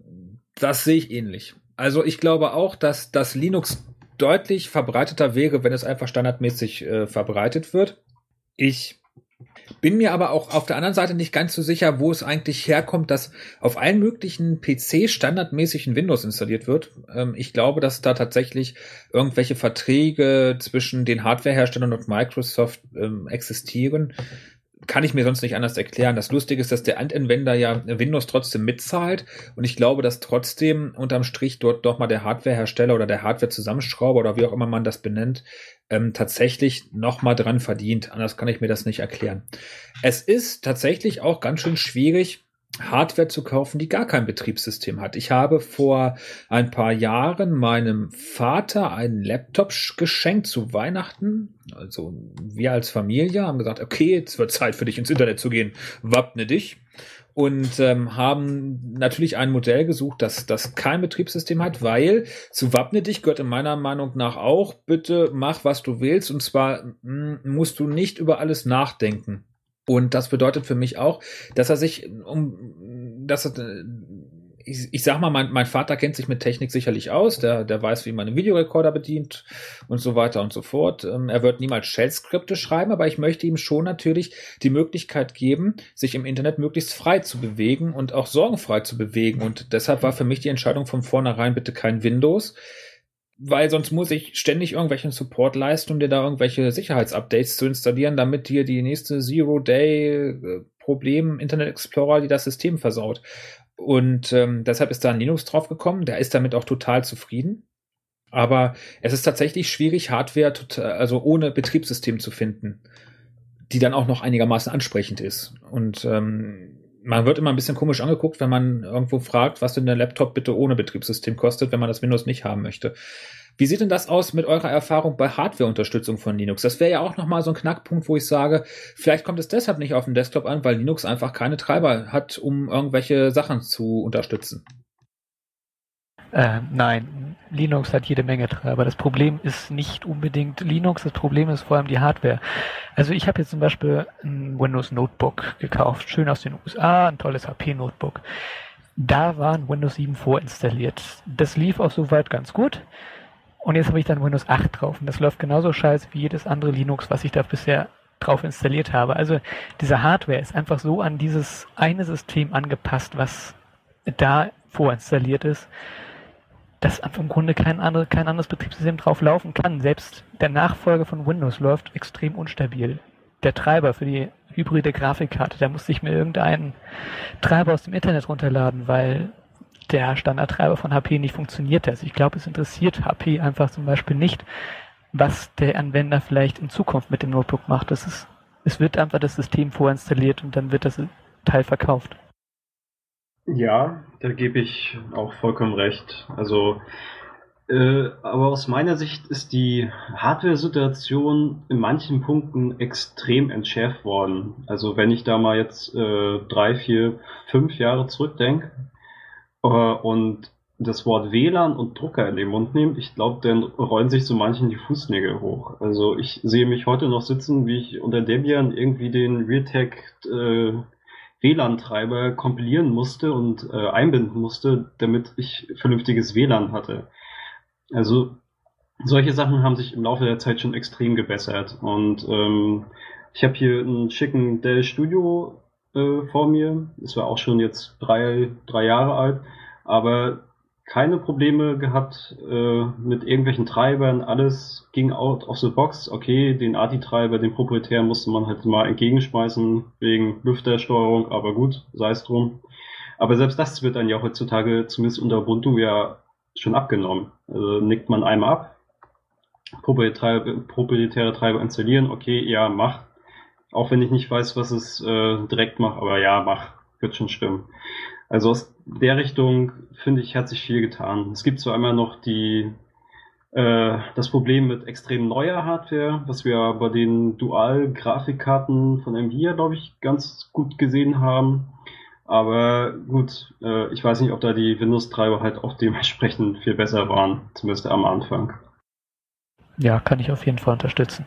das sehe ich ähnlich. Also ich glaube auch, dass das Linux deutlich verbreiteter wäre, wenn es einfach standardmäßig äh, verbreitet wird. Ich bin mir aber auch auf der anderen Seite nicht ganz so sicher, wo es eigentlich herkommt, dass auf allen möglichen PC standardmäßig ein Windows installiert wird. Ähm, ich glaube, dass da tatsächlich irgendwelche Verträge zwischen den Hardwareherstellern und Microsoft ähm, existieren. Kann ich mir sonst nicht anders erklären. Das Lustige ist, dass der Anwender ja Windows trotzdem mitzahlt und ich glaube, dass trotzdem unterm Strich dort doch mal der Hardwarehersteller oder der Hardware-Zusammenschrauber oder wie auch immer man das benennt, ähm, tatsächlich noch mal dran verdient. Anders kann ich mir das nicht erklären. Es ist tatsächlich auch ganz schön schwierig, Hardware zu kaufen, die gar kein Betriebssystem hat. Ich habe vor ein paar Jahren meinem Vater einen Laptop geschenkt zu Weihnachten. Also wir als Familie haben gesagt, okay, jetzt wird Zeit für dich ins Internet zu gehen. Wappne dich und ähm, haben natürlich ein Modell gesucht, das, das kein Betriebssystem hat, weil zu Wappne dich gehört in meiner Meinung nach auch, bitte mach, was du willst und zwar hm, musst du nicht über alles nachdenken. Und das bedeutet für mich auch, dass er sich um, dass er, ich, ich sag mal, mein, mein Vater kennt sich mit Technik sicherlich aus, der, der weiß, wie man einen Videorekorder bedient und so weiter und so fort. Ähm, er wird niemals Shell-Skripte schreiben, aber ich möchte ihm schon natürlich die Möglichkeit geben, sich im Internet möglichst frei zu bewegen und auch sorgenfrei zu bewegen. Und deshalb war für mich die Entscheidung von vornherein bitte kein Windows, weil sonst muss ich ständig irgendwelchen Support leisten, um dir da irgendwelche Sicherheitsupdates zu installieren, damit dir die nächste Zero-Day-Problem Internet Explorer, die das System versaut. Und ähm, deshalb ist da ein Linux draufgekommen. Der ist damit auch total zufrieden. Aber es ist tatsächlich schwierig, Hardware total, also ohne Betriebssystem zu finden, die dann auch noch einigermaßen ansprechend ist. Und ähm, man wird immer ein bisschen komisch angeguckt, wenn man irgendwo fragt, was denn der Laptop bitte ohne Betriebssystem kostet, wenn man das Windows nicht haben möchte. Wie sieht denn das aus mit eurer Erfahrung bei Hardware-Unterstützung von Linux? Das wäre ja auch nochmal so ein Knackpunkt, wo ich sage, vielleicht kommt es deshalb nicht auf den Desktop an, weil Linux einfach keine Treiber hat, um irgendwelche Sachen zu unterstützen. Äh, nein, Linux hat jede Menge Treiber. Das Problem ist nicht unbedingt Linux, das Problem ist vor allem die Hardware. Also ich habe jetzt zum Beispiel ein Windows Notebook gekauft, schön aus den USA, ein tolles HP Notebook. Da war ein Windows 7 vorinstalliert. Das lief auch soweit ganz gut. Und jetzt habe ich dann Windows 8 drauf und das läuft genauso scheiße wie jedes andere Linux, was ich da bisher drauf installiert habe. Also diese Hardware ist einfach so an dieses eine System angepasst, was da vorinstalliert ist, dass im Grunde kein, andere, kein anderes Betriebssystem drauf laufen kann. Selbst der Nachfolger von Windows läuft extrem unstabil. Der Treiber für die hybride Grafikkarte, da musste ich mir irgendeinen Treiber aus dem Internet runterladen, weil der Standardtreiber von HP nicht funktioniert. Also ich glaube, es interessiert HP einfach zum Beispiel nicht, was der Anwender vielleicht in Zukunft mit dem Notebook macht. Das ist, es wird einfach das System vorinstalliert und dann wird das Teil verkauft. Ja, da gebe ich auch vollkommen recht. Also, äh, aber aus meiner Sicht ist die Hardware-Situation in manchen Punkten extrem entschärft worden. Also wenn ich da mal jetzt äh, drei, vier, fünf Jahre zurückdenke, äh, und das Wort WLAN und Drucker in den Mund nehme, ich glaube, dann rollen sich so manchen die Fußnägel hoch. Also ich sehe mich heute noch sitzen, wie ich unter Debian irgendwie den Realtek äh, WLAN-Treiber kompilieren musste und äh, einbinden musste, damit ich vernünftiges WLAN hatte. Also solche Sachen haben sich im Laufe der Zeit schon extrem gebessert. Und ähm, ich habe hier einen schicken Dell Studio äh, vor mir. Es war auch schon jetzt drei, drei Jahre alt, aber keine Probleme gehabt äh, mit irgendwelchen Treibern. Alles ging out of the box. Okay, den ATI-Treiber, den proprietären musste man halt mal entgegenschmeißen wegen Lüftersteuerung, aber gut, sei es drum. Aber selbst das wird dann ja heutzutage zumindest unter Ubuntu ja schon abgenommen. Also nickt man einmal ab, proprietäre, proprietäre Treiber installieren, okay, ja, mach. Auch wenn ich nicht weiß, was es äh, direkt macht, aber ja, mach, wird schon stimmen. Also aus der Richtung, finde ich, hat sich viel getan. Es gibt zwar einmal noch die, äh, das Problem mit extrem neuer Hardware, was wir bei den Dual-Grafikkarten von Nvidia, glaube ich, ganz gut gesehen haben. Aber gut, äh, ich weiß nicht, ob da die Windows-Treiber halt auch dementsprechend viel besser waren, zumindest am Anfang. Ja, kann ich auf jeden Fall unterstützen.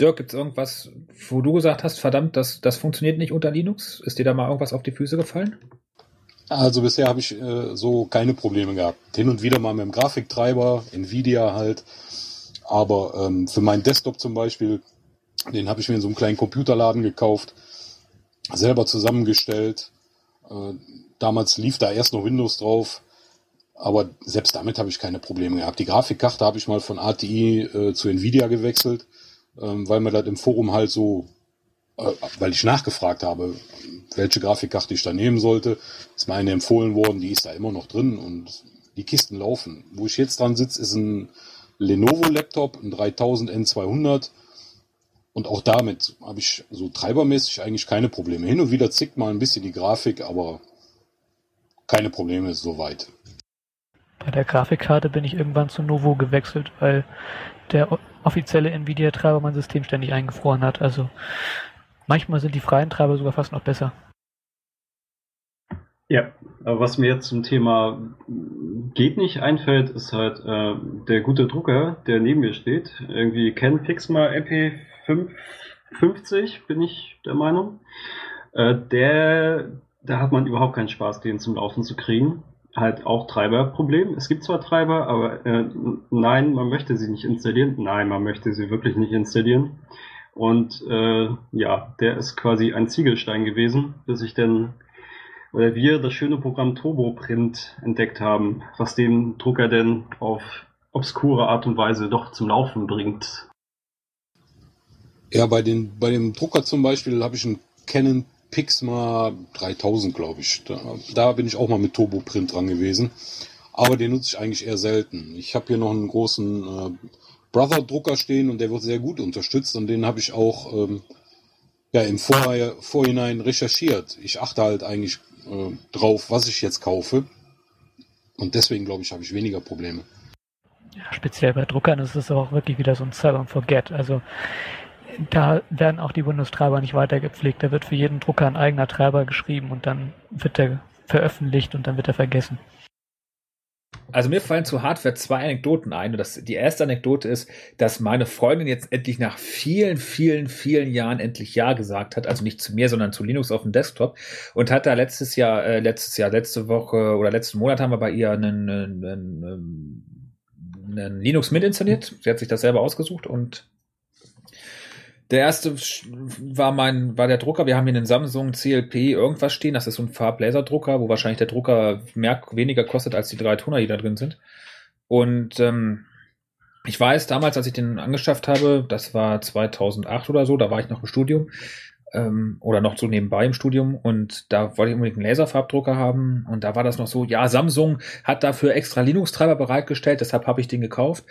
Dirk, gibt es irgendwas, wo du gesagt hast, verdammt, das, das funktioniert nicht unter Linux? Ist dir da mal irgendwas auf die Füße gefallen? Also bisher habe ich äh, so keine Probleme gehabt. Hin und wieder mal mit dem Grafiktreiber, Nvidia halt. Aber ähm, für meinen Desktop zum Beispiel, den habe ich mir in so einem kleinen Computerladen gekauft, selber zusammengestellt. Äh, damals lief da erst noch Windows drauf. Aber selbst damit habe ich keine Probleme gehabt. Die Grafikkarte habe ich mal von ATI äh, zu Nvidia gewechselt ähm, weil mir das im Forum halt so, äh, weil ich nachgefragt habe, welche Grafikkarte ich da nehmen sollte, ist mir eine empfohlen worden, die ist da immer noch drin und die Kisten laufen. Wo ich jetzt dran sitze, ist ein Lenovo-Laptop, ein 3000 N200 und auch damit habe ich so treibermäßig eigentlich keine Probleme. Hin und wieder zickt mal ein bisschen die Grafik, aber keine Probleme soweit. Bei der Grafikkarte bin ich irgendwann zu Novo gewechselt, weil der offizielle Nvidia-Treiber mein System ständig eingefroren hat. Also manchmal sind die freien Treiber sogar fast noch besser. Ja, aber was mir jetzt zum Thema geht nicht einfällt, ist halt äh, der gute Drucker, der neben mir steht. Irgendwie Ken Pixma MP550, bin ich der Meinung. Äh, der da hat man überhaupt keinen Spaß, den zum Laufen zu kriegen. Halt auch Treiberproblem. Es gibt zwar Treiber, aber äh, nein, man möchte sie nicht installieren. Nein, man möchte sie wirklich nicht installieren. Und äh, ja, der ist quasi ein Ziegelstein gewesen, bis ich denn oder wir das schöne Programm TurboPrint entdeckt haben, was den Drucker denn auf obskure Art und Weise doch zum Laufen bringt. Ja, bei, den, bei dem Drucker zum Beispiel habe ich einen Canon Pixma 3000, glaube ich. Da, da bin ich auch mal mit TurboPrint dran gewesen. Aber den nutze ich eigentlich eher selten. Ich habe hier noch einen großen äh, Brother-Drucker stehen und der wird sehr gut unterstützt und den habe ich auch ähm, ja, im Vor Vorhinein recherchiert. Ich achte halt eigentlich äh, drauf, was ich jetzt kaufe. Und deswegen, glaube ich, habe ich weniger Probleme. Ja, speziell bei Druckern ist es auch wirklich wieder so ein Serve and Forget. Also da werden auch die Windows-Treiber nicht weiter gepflegt. Da wird für jeden Drucker ein eigener Treiber geschrieben und dann wird der veröffentlicht und dann wird er vergessen. Also mir fallen zu Hardware zwei Anekdoten ein. Das, die erste Anekdote ist, dass meine Freundin jetzt endlich nach vielen, vielen, vielen Jahren endlich Ja gesagt hat. Also nicht zu mir, sondern zu Linux auf dem Desktop. Und hat da letztes Jahr, äh, letztes Jahr, letzte Woche oder letzten Monat haben wir bei ihr einen, einen, einen, einen Linux mit installiert. Sie hat sich das selber ausgesucht und der erste war mein, war der Drucker. Wir haben hier einen Samsung CLP irgendwas stehen. Das ist so ein Farblaserdrucker, wo wahrscheinlich der Drucker mehr, weniger kostet als die drei Toner, die da drin sind. Und ähm, ich weiß, damals, als ich den angeschafft habe, das war 2008 oder so, da war ich noch im Studium ähm, oder noch so nebenbei im Studium und da wollte ich unbedingt einen Laserfarbdrucker haben und da war das noch so, ja, Samsung hat dafür extra Linux-Treiber bereitgestellt, deshalb habe ich den gekauft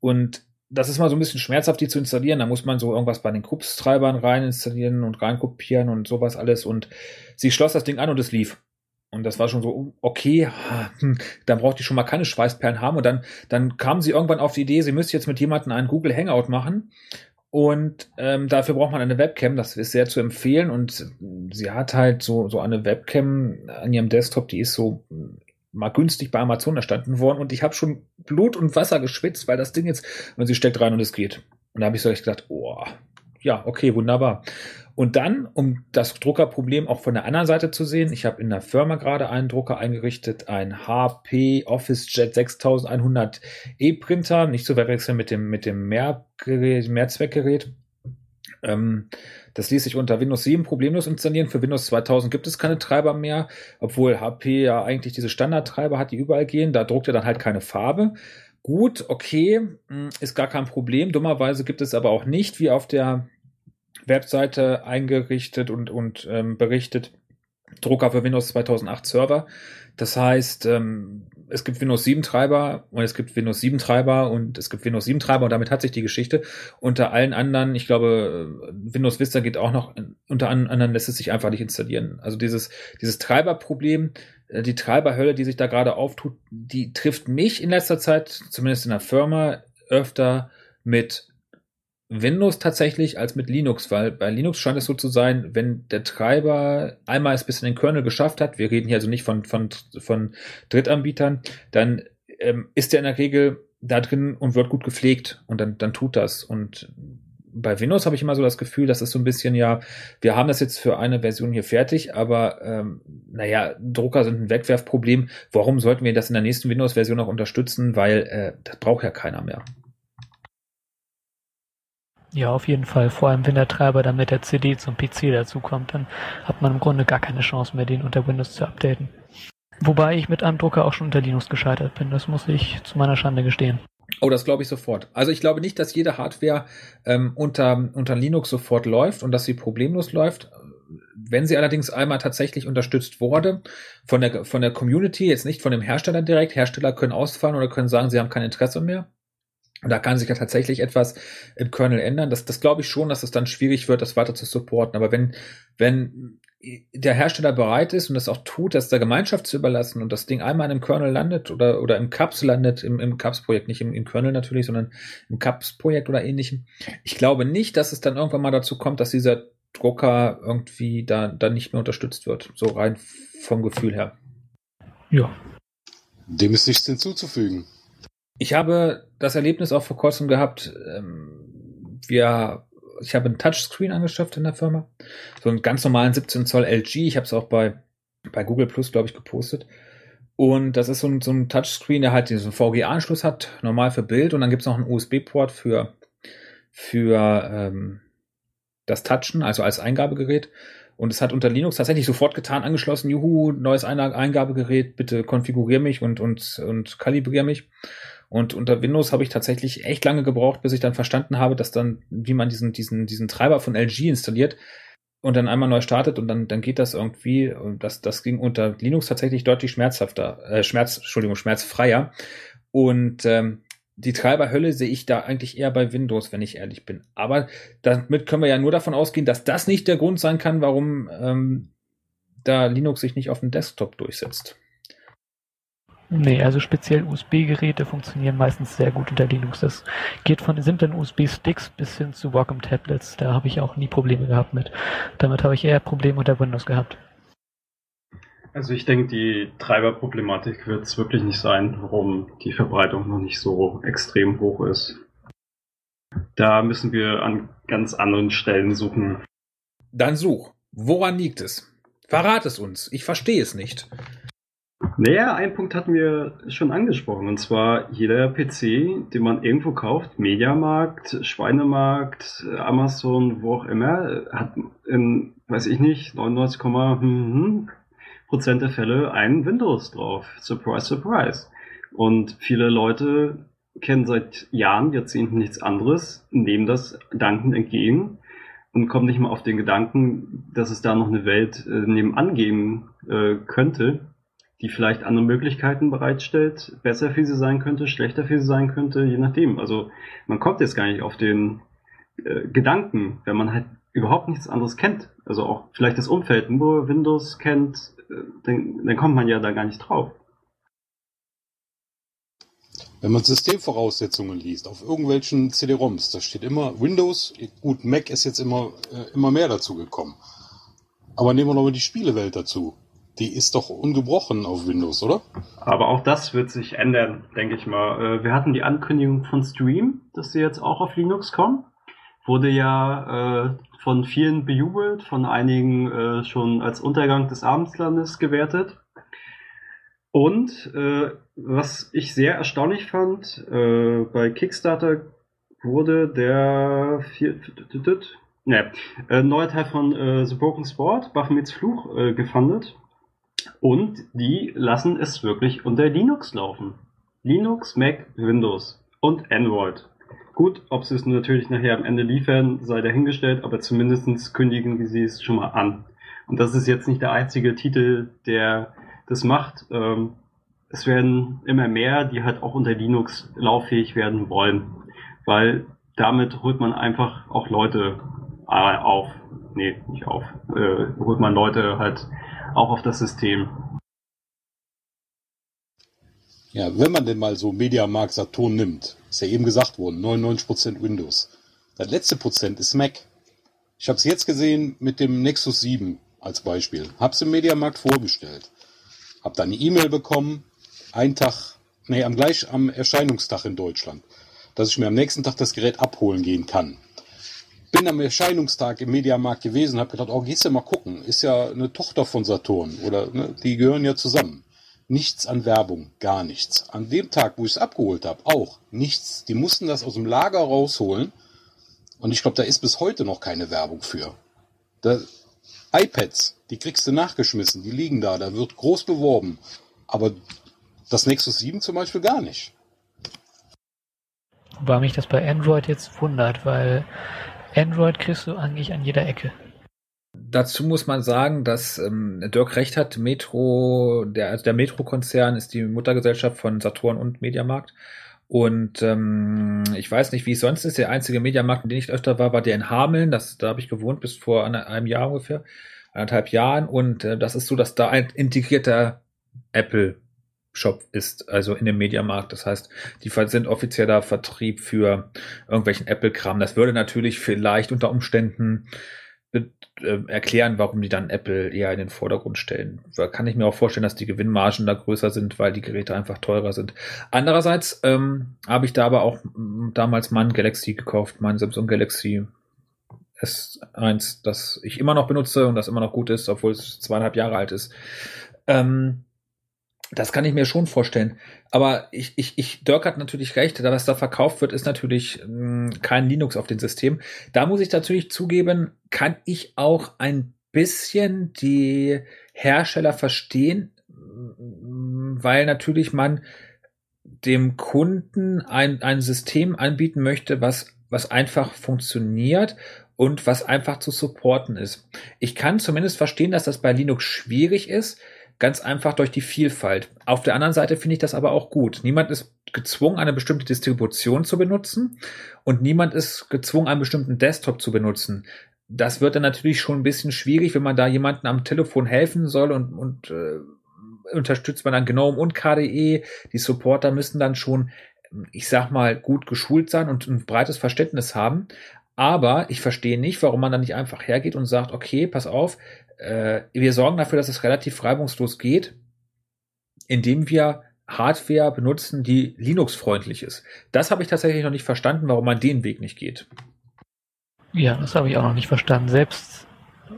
und das ist mal so ein bisschen schmerzhaft, die zu installieren. Da muss man so irgendwas bei den Krups-Treibern rein installieren und reinkopieren und sowas alles. Und sie schloss das Ding an und es lief. Und das war schon so, okay, hm, dann braucht die schon mal keine Schweißperlen haben. Und dann, dann kam sie irgendwann auf die Idee, sie müsste jetzt mit jemandem einen Google Hangout machen. Und ähm, dafür braucht man eine Webcam, das ist sehr zu empfehlen. Und sie hat halt so, so eine Webcam an ihrem Desktop, die ist so mal günstig bei Amazon erstanden worden und ich habe schon Blut und Wasser geschwitzt, weil das Ding jetzt, und sie steckt rein und es geht. Und da habe ich so echt gedacht, oh, ja, okay, wunderbar. Und dann, um das Druckerproblem auch von der anderen Seite zu sehen, ich habe in der Firma gerade einen Drucker eingerichtet, ein HP OfficeJet 6100 E-Printer, nicht zu verwechseln mit dem, mit dem Mehrgerät, Mehrzweckgerät. Ähm, das ließ sich unter Windows 7 problemlos installieren. Für Windows 2000 gibt es keine Treiber mehr, obwohl HP ja eigentlich diese Standardtreiber hat, die überall gehen. Da druckt er dann halt keine Farbe. Gut, okay, hm, ist gar kein Problem. Dummerweise gibt es aber auch nicht, wie auf der Webseite eingerichtet und, und ähm, berichtet, Drucker für Windows 2008 Server. Das heißt, ähm, es gibt Windows 7 Treiber und es gibt Windows 7 Treiber und es gibt Windows 7 Treiber und damit hat sich die Geschichte. Unter allen anderen, ich glaube, Windows Vista geht auch noch, unter anderen lässt es sich einfach nicht installieren. Also dieses, dieses Treiberproblem, äh, die Treiberhölle, die sich da gerade auftut, die trifft mich in letzter Zeit, zumindest in der Firma, öfter mit Windows tatsächlich als mit Linux, weil bei Linux scheint es so zu sein, wenn der Treiber einmal es bis in den Kernel geschafft hat, wir reden hier also nicht von, von, von Drittanbietern, dann ähm, ist er in der Regel da drin und wird gut gepflegt und dann, dann tut das. Und bei Windows habe ich immer so das Gefühl, das ist so ein bisschen ja, wir haben das jetzt für eine Version hier fertig, aber ähm, naja, Drucker sind ein Wegwerfproblem. Warum sollten wir das in der nächsten Windows-Version noch unterstützen? Weil äh, das braucht ja keiner mehr. Ja, auf jeden Fall. Vor allem, wenn der Treiber dann mit der CD zum PC dazukommt, dann hat man im Grunde gar keine Chance mehr, den unter Windows zu updaten. Wobei ich mit einem Drucker auch schon unter Linux gescheitert bin. Das muss ich zu meiner Schande gestehen. Oh, das glaube ich sofort. Also ich glaube nicht, dass jede Hardware ähm, unter, unter Linux sofort läuft und dass sie problemlos läuft. Wenn sie allerdings einmal tatsächlich unterstützt wurde von der, von der Community, jetzt nicht von dem Hersteller direkt, Hersteller können ausfallen oder können sagen, sie haben kein Interesse mehr, und da kann sich ja tatsächlich etwas im Kernel ändern. Das, das glaube ich schon, dass es dann schwierig wird, das weiter zu supporten. Aber wenn, wenn der Hersteller bereit ist und das auch tut, das der Gemeinschaft zu überlassen und das Ding einmal in einem Kernel landet oder, oder im CAPS landet, im, im CAPS-Projekt, nicht im, im Kernel natürlich, sondern im CAPS-Projekt oder ähnlichem. Ich glaube nicht, dass es dann irgendwann mal dazu kommt, dass dieser Drucker irgendwie da, da nicht mehr unterstützt wird. So rein vom Gefühl her. Ja. Dem ist nichts hinzuzufügen. Ich habe das Erlebnis auch vor kurzem gehabt. Ähm, wir, ich habe einen Touchscreen angeschafft in der Firma. So einen ganz normalen 17 Zoll LG. Ich habe es auch bei bei Google Plus, glaube ich, gepostet. Und das ist so ein, so ein Touchscreen, der halt diesen VGA-Anschluss hat, normal für Bild. Und dann gibt's noch einen USB-Port für, für ähm, das Touchen, also als Eingabegerät. Und es hat unter Linux tatsächlich sofort getan, angeschlossen, juhu, neues Eingabegerät, bitte konfigurier mich und, und, und kalibrier mich. Und unter Windows habe ich tatsächlich echt lange gebraucht, bis ich dann verstanden habe, dass dann, wie man diesen, diesen, diesen Treiber von LG installiert und dann einmal neu startet und dann, dann geht das irgendwie. Und das, das ging unter Linux tatsächlich deutlich schmerzhafter, äh, Schmerz, Entschuldigung, schmerzfreier. Und ähm, die Treiberhölle sehe ich da eigentlich eher bei Windows, wenn ich ehrlich bin. Aber damit können wir ja nur davon ausgehen, dass das nicht der Grund sein kann, warum ähm, da Linux sich nicht auf dem Desktop durchsetzt. Nee, also speziell USB-Geräte funktionieren meistens sehr gut unter Linux. Das geht von simplen USB-Sticks bis hin zu Wacom-Tablets. Da habe ich auch nie Probleme gehabt mit. Damit habe ich eher Probleme unter Windows gehabt. Also ich denke, die Treiberproblematik wird es wirklich nicht sein, warum die Verbreitung noch nicht so extrem hoch ist. Da müssen wir an ganz anderen Stellen suchen. Dann such. Woran liegt es? Verrat es uns. Ich verstehe es nicht. Naja, einen Punkt hatten wir schon angesprochen, und zwar jeder PC, den man irgendwo kauft, Mediamarkt, Schweinemarkt, Amazon, wo auch immer, hat in, weiß ich nicht, 99, hm, hm, Prozent der Fälle ein Windows drauf. Surprise, surprise. Und viele Leute kennen seit Jahren, Jahrzehnten nichts anderes, nehmen das dankend entgegen und kommen nicht mal auf den Gedanken, dass es da noch eine Welt äh, nebenan geben äh, könnte, die vielleicht andere Möglichkeiten bereitstellt, besser für sie sein könnte, schlechter für sie sein könnte, je nachdem. Also man kommt jetzt gar nicht auf den äh, Gedanken, wenn man halt überhaupt nichts anderes kennt. Also auch vielleicht das Umfeld nur Windows kennt, dann, dann kommt man ja da gar nicht drauf. Wenn man Systemvoraussetzungen liest, auf irgendwelchen CD-ROMs, da steht immer Windows, gut, Mac ist jetzt immer, äh, immer mehr dazu gekommen. Aber nehmen wir nochmal die Spielewelt dazu. Die ist doch ungebrochen auf Windows, oder? Aber auch das wird sich ändern, denke ich mal. Äh, wir hatten die Ankündigung von Stream, dass sie jetzt auch auf Linux kommen. Wurde ja äh, von vielen bejubelt, von einigen äh, schon als Untergang des Abendslandes gewertet. Und was ich sehr erstaunlich fand, bei Kickstarter wurde der vier, ne, äh, neue Teil von äh, The Broken Sport, Baphomets Fluch, äh, gefundet. Und die lassen es wirklich unter Linux laufen. Linux, Mac, Windows und Android. Gut, ob sie es natürlich nachher am Ende liefern, sei dahingestellt, aber zumindest kündigen sie es schon mal an. Und das ist jetzt nicht der einzige Titel, der das macht. Ähm, es werden immer mehr, die halt auch unter Linux lauffähig werden wollen, weil damit holt man einfach auch Leute äh, auf. Nee, nicht auf. Äh, holt man Leute halt auch auf das System. Ja, wenn man denn mal so Mediamarkt Saturn nimmt, ist ja eben gesagt worden, 99% Windows. Das letzte Prozent ist Mac. Ich habe es jetzt gesehen mit dem Nexus 7 als Beispiel. Hab's im Mediamarkt vorgestellt. Hab dann eine E-Mail bekommen, einen Tag, nee, am gleich am Erscheinungstag in Deutschland, dass ich mir am nächsten Tag das Gerät abholen gehen kann. Bin am Erscheinungstag im Mediamarkt gewesen, habe gedacht, oh, gehst du mal gucken, ist ja eine Tochter von Saturn oder ne, die gehören ja zusammen. Nichts an Werbung, gar nichts. An dem Tag, wo ich es abgeholt habe, auch nichts. Die mussten das aus dem Lager rausholen. Und ich glaube, da ist bis heute noch keine Werbung für. Da, iPads, die kriegst du nachgeschmissen, die liegen da, da wird groß beworben. Aber das Nexus 7 zum Beispiel gar nicht. Wobei mich das bei Android jetzt wundert, weil Android kriegst du eigentlich an jeder Ecke. Dazu muss man sagen, dass ähm, Dirk recht hat, Metro, der, also der Metro-Konzern ist die Muttergesellschaft von Saturn und Mediamarkt. Und ähm, ich weiß nicht, wie es sonst ist. Der einzige Mediamarkt, in dem ich öfter war, war der in Hameln. Das, da habe ich gewohnt bis vor einem Jahr ungefähr, anderthalb Jahren. Und äh, das ist so, dass da ein integrierter Apple Shop ist, also in dem Mediamarkt. Das heißt, die sind offizieller Vertrieb für irgendwelchen Apple-Kram. Das würde natürlich vielleicht unter Umständen äh, erklären, warum die dann Apple eher in den Vordergrund stellen. Da kann ich mir auch vorstellen, dass die Gewinnmargen da größer sind, weil die Geräte einfach teurer sind. Andererseits ähm, habe ich da aber auch damals mein Galaxy gekauft, mein Samsung Galaxy S1, das ich immer noch benutze und das immer noch gut ist, obwohl es zweieinhalb Jahre alt ist. Ähm, das kann ich mir schon vorstellen. Aber ich, ich, ich, Dirk hat natürlich recht, da was da verkauft wird, ist natürlich mh, kein Linux auf dem System. Da muss ich natürlich zugeben, kann ich auch ein bisschen die Hersteller verstehen, weil natürlich man dem Kunden ein, ein System anbieten möchte, was, was einfach funktioniert und was einfach zu supporten ist. Ich kann zumindest verstehen, dass das bei Linux schwierig ist, Ganz einfach durch die Vielfalt. Auf der anderen Seite finde ich das aber auch gut. Niemand ist gezwungen, eine bestimmte Distribution zu benutzen und niemand ist gezwungen, einen bestimmten Desktop zu benutzen. Das wird dann natürlich schon ein bisschen schwierig, wenn man da jemanden am Telefon helfen soll und, und äh, unterstützt man dann GNOME und KDE. Die Supporter müssen dann schon, ich sag mal, gut geschult sein und ein breites Verständnis haben. Aber ich verstehe nicht, warum man dann nicht einfach hergeht und sagt, okay, pass auf, äh, wir sorgen dafür, dass es relativ reibungslos geht, indem wir Hardware benutzen, die Linux-freundlich ist. Das habe ich tatsächlich noch nicht verstanden, warum man den Weg nicht geht. Ja, das habe ich auch noch nicht verstanden. Selbst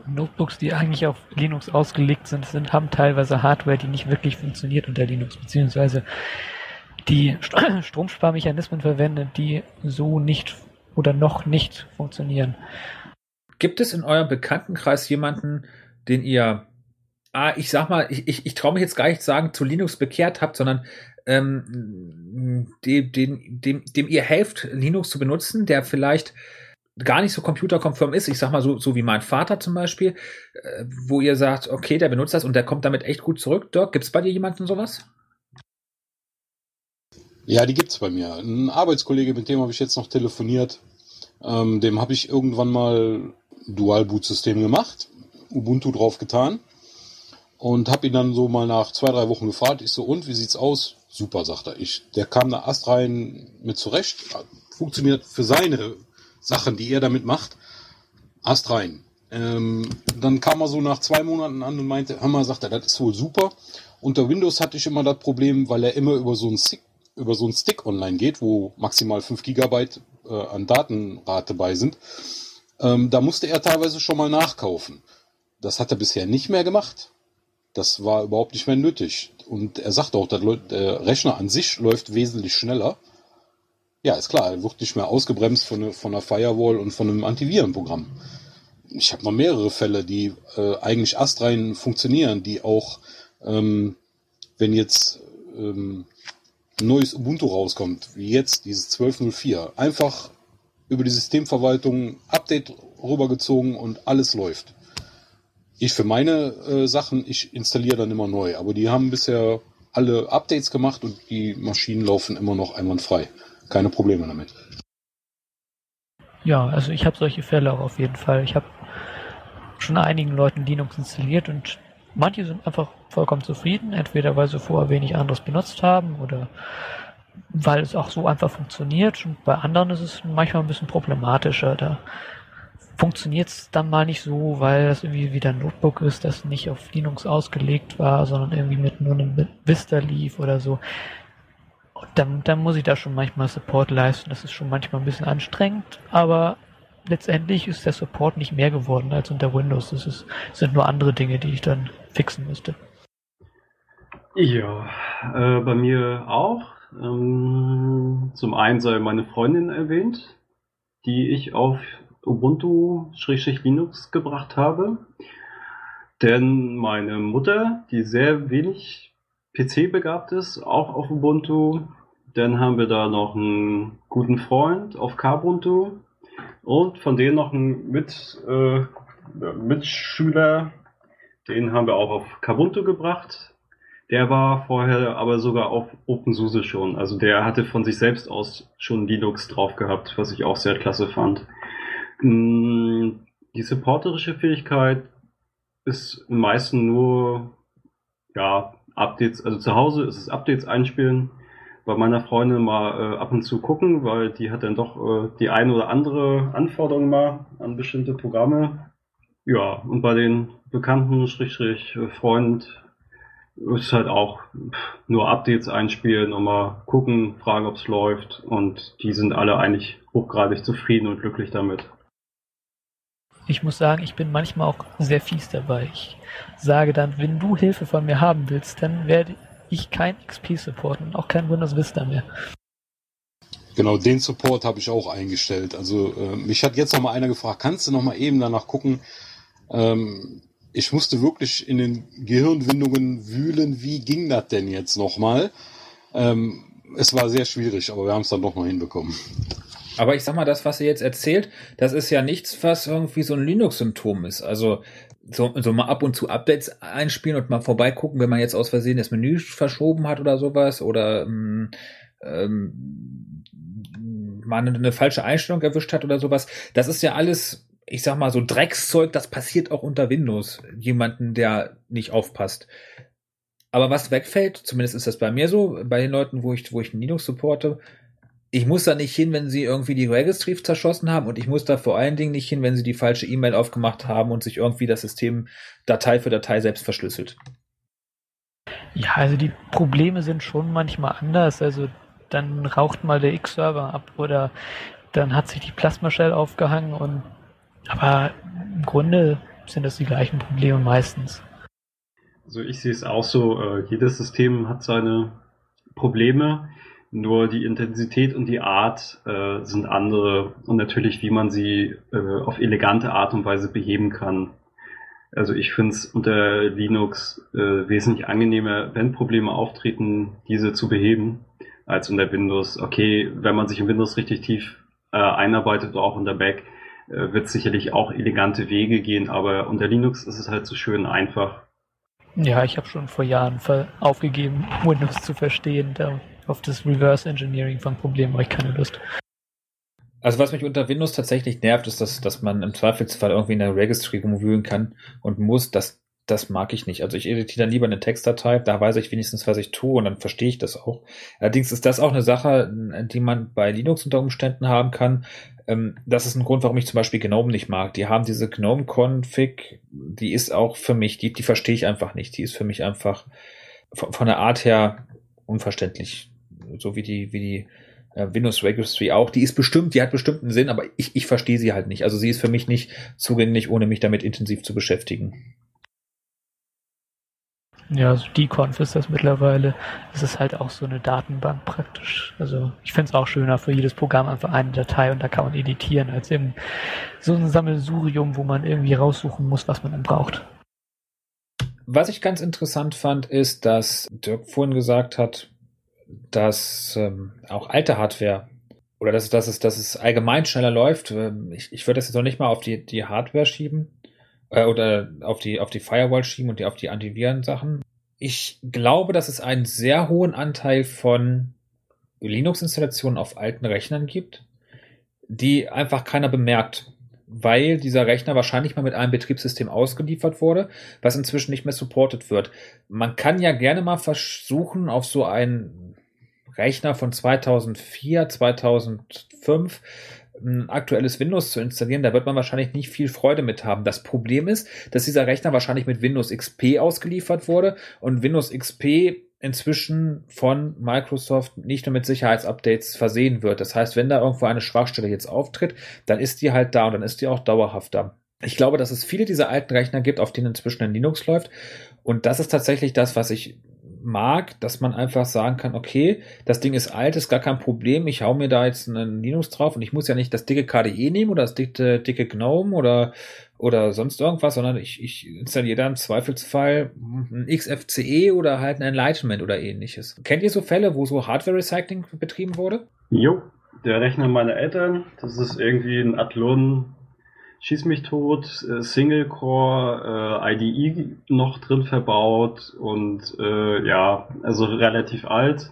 Notebooks, die eigentlich auf Linux ausgelegt sind, sind haben teilweise Hardware, die nicht wirklich funktioniert unter Linux, beziehungsweise die Stromsparmechanismen verwendet, die so nicht oder noch nicht funktionieren. Gibt es in eurem Bekanntenkreis jemanden, den ihr, ah, ich sag mal, ich, ich, ich traue mich jetzt gar nicht zu sagen, zu Linux bekehrt habt, sondern ähm, dem, dem, dem, dem ihr helft, Linux zu benutzen, der vielleicht gar nicht so computerkonform ist, ich sag mal so, so wie mein Vater zum Beispiel, äh, wo ihr sagt, okay, der benutzt das und der kommt damit echt gut zurück. Dirk, gibt's bei dir jemanden sowas? Ja, die gibt's bei mir. Ein Arbeitskollege, mit dem habe ich jetzt noch telefoniert. Ähm, dem habe ich irgendwann mal Dual-Boot-System gemacht. Ubuntu drauf getan und habe ihn dann so mal nach zwei, drei Wochen gefragt. Ich so, und wie sieht's aus? Super, sagt er. Ich, der kam da Ast rein mit zurecht. Funktioniert für seine Sachen, die er damit macht. Ast rein. Ähm, dann kam er so nach zwei Monaten an und meinte, hör mal, sagt er, das ist wohl super. Unter Windows hatte ich immer das Problem, weil er immer über so einen Stick, über so einen Stick online geht, wo maximal 5 Gigabyte äh, an Datenrate bei sind. Ähm, da musste er teilweise schon mal nachkaufen. Das hat er bisher nicht mehr gemacht. Das war überhaupt nicht mehr nötig. Und er sagt auch, der Rechner an sich läuft wesentlich schneller. Ja, ist klar, er wird nicht mehr ausgebremst von, von einer Firewall und von einem Antivirenprogramm. Ich habe noch mehrere Fälle, die äh, eigentlich astrein funktionieren, die auch, ähm, wenn jetzt ähm, ein neues Ubuntu rauskommt, wie jetzt dieses 12.04, einfach über die Systemverwaltung Update rübergezogen und alles läuft. Ich für meine äh, Sachen, ich installiere dann immer neu, aber die haben bisher alle Updates gemacht und die Maschinen laufen immer noch einwandfrei. Keine Probleme damit. Ja, also ich habe solche Fälle auch auf jeden Fall. Ich habe schon einigen Leuten Linux installiert und manche sind einfach vollkommen zufrieden, entweder weil sie vorher wenig anderes benutzt haben oder weil es auch so einfach funktioniert. Und bei anderen ist es manchmal ein bisschen problematischer. Da funktioniert es dann mal nicht so, weil das irgendwie wieder ein Notebook ist, das nicht auf Linux ausgelegt war, sondern irgendwie mit nur einem Vista lief oder so. Und dann, dann muss ich da schon manchmal Support leisten. Das ist schon manchmal ein bisschen anstrengend, aber letztendlich ist der Support nicht mehr geworden als unter Windows. Das, ist, sind nur andere Dinge, die ich dann fixen müsste. Ja, äh, bei mir auch. Ähm, zum einen sei meine Freundin erwähnt, die ich auf Ubuntu-Linux gebracht habe. Denn meine Mutter, die sehr wenig PC begabt ist, auch auf Ubuntu. Dann haben wir da noch einen guten Freund auf Kubuntu und von denen noch einen Mit, äh, Mitschüler, den haben wir auch auf Kubuntu gebracht. Der war vorher aber sogar auf OpenSUSE schon. Also der hatte von sich selbst aus schon Linux drauf gehabt, was ich auch sehr klasse fand. Mm, die supporterische Fähigkeit ist im meisten nur, ja, Updates, also zu Hause ist es Updates einspielen, bei meiner Freundin mal äh, ab und zu gucken, weil die hat dann doch äh, die eine oder andere Anforderung mal an bestimmte Programme. Ja, und bei den Bekannten, Strich, äh, Freund, ist halt auch nur Updates einspielen und mal gucken, fragen, ob es läuft. Und die sind alle eigentlich hochgradig zufrieden und glücklich damit. Ich muss sagen, ich bin manchmal auch sehr fies dabei. Ich sage dann, wenn du Hilfe von mir haben willst, dann werde ich kein XP supporten und auch kein Windows Vista mehr. Genau, den Support habe ich auch eingestellt. Also äh, mich hat jetzt noch mal einer gefragt, kannst du noch mal eben danach gucken? Ähm, ich musste wirklich in den Gehirnwindungen wühlen, wie ging das denn jetzt noch mal? Ähm, es war sehr schwierig, aber wir haben es dann doch noch hinbekommen. Aber ich sag mal, das, was ihr jetzt erzählt, das ist ja nichts, was irgendwie so ein Linux-Symptom ist. Also so, so mal ab und zu Updates einspielen und mal vorbeigucken, wenn man jetzt aus Versehen das Menü verschoben hat oder sowas oder ähm, ähm, man eine falsche Einstellung erwischt hat oder sowas. Das ist ja alles, ich sag mal, so Dreckszeug, das passiert auch unter Windows. Jemanden, der nicht aufpasst. Aber was wegfällt, zumindest ist das bei mir so, bei den Leuten, wo ich, wo ich Linux supporte, ich muss da nicht hin, wenn sie irgendwie die Registries zerschossen haben und ich muss da vor allen Dingen nicht hin, wenn sie die falsche E-Mail aufgemacht haben und sich irgendwie das System Datei für Datei selbst verschlüsselt. Ja, also die Probleme sind schon manchmal anders. Also dann raucht mal der X-Server ab oder dann hat sich die Plasma Shell aufgehangen und aber im Grunde sind das die gleichen Probleme meistens. Also ich sehe es auch so, äh, jedes System hat seine Probleme. Nur die Intensität und die Art äh, sind andere und natürlich, wie man sie äh, auf elegante Art und Weise beheben kann. Also ich finde es unter Linux äh, wesentlich angenehmer, wenn Probleme auftreten, diese zu beheben, als unter Windows. Okay, wenn man sich in Windows richtig tief äh, einarbeitet auch unter Back, äh, wird sicherlich auch elegante Wege gehen, aber unter Linux ist es halt so schön einfach. Ja, ich habe schon vor Jahren aufgegeben, Windows zu verstehen. Da auf das Reverse Engineering von Problemen habe ich keine Lust. Also was mich unter Windows tatsächlich nervt, ist, dass, dass man im Zweifelsfall irgendwie in der Registry rumwühlen kann und muss. Das, das mag ich nicht. Also ich editiere dann lieber eine Textdatei, da weiß ich wenigstens, was ich tue und dann verstehe ich das auch. Allerdings ist das auch eine Sache, die man bei Linux unter Umständen haben kann. Ähm, das ist ein Grund, warum ich zum Beispiel GNOME nicht mag. Die haben diese GNOME-Config, die ist auch für mich, die, die verstehe ich einfach nicht. Die ist für mich einfach von, von der Art her unverständlich so wie die, wie die äh, Windows Registry auch. Die ist bestimmt, die hat bestimmt einen Sinn, aber ich, ich verstehe sie halt nicht. Also sie ist für mich nicht zugänglich, ohne mich damit intensiv zu beschäftigen. Ja, also Deconf ist das mittlerweile. Es ist halt auch so eine Datenbank praktisch. Also ich finde es auch schöner für jedes Programm einfach eine Datei und da kann man editieren, als eben so ein Sammelsurium, wo man irgendwie raussuchen muss, was man dann braucht. Was ich ganz interessant fand, ist, dass Dirk vorhin gesagt hat, dass ähm, auch alte Hardware oder dass, dass, es, dass es allgemein schneller läuft. Ähm, ich, ich würde das jetzt noch nicht mal auf die, die Hardware schieben äh, oder auf die, auf die Firewall schieben und die, auf die Antiviren-Sachen. Ich glaube, dass es einen sehr hohen Anteil von Linux-Installationen auf alten Rechnern gibt, die einfach keiner bemerkt, weil dieser Rechner wahrscheinlich mal mit einem Betriebssystem ausgeliefert wurde, was inzwischen nicht mehr supported wird. Man kann ja gerne mal versuchen, auf so einen Rechner von 2004, 2005 ein aktuelles Windows zu installieren, da wird man wahrscheinlich nicht viel Freude mit haben. Das Problem ist, dass dieser Rechner wahrscheinlich mit Windows XP ausgeliefert wurde und Windows XP inzwischen von Microsoft nicht nur mit Sicherheitsupdates versehen wird. Das heißt, wenn da irgendwo eine Schwachstelle jetzt auftritt, dann ist die halt da und dann ist die auch dauerhaft da. Ich glaube, dass es viele dieser alten Rechner gibt, auf denen inzwischen ein Linux läuft. Und das ist tatsächlich das, was ich mag, dass man einfach sagen kann, okay, das Ding ist alt, ist gar kein Problem, ich hau mir da jetzt einen Linux drauf und ich muss ja nicht das dicke KDE nehmen oder das dicke, dicke GNOME oder, oder sonst irgendwas, sondern ich, ich installiere da im Zweifelsfall ein XFCE oder halt ein Enlightenment oder ähnliches. Kennt ihr so Fälle, wo so Hardware-Recycling betrieben wurde? Jo, der Rechner meiner Eltern, das ist irgendwie ein Athlon Schieß mich tot, äh, Single Core, äh, IDE noch drin verbaut und äh, ja, also relativ alt.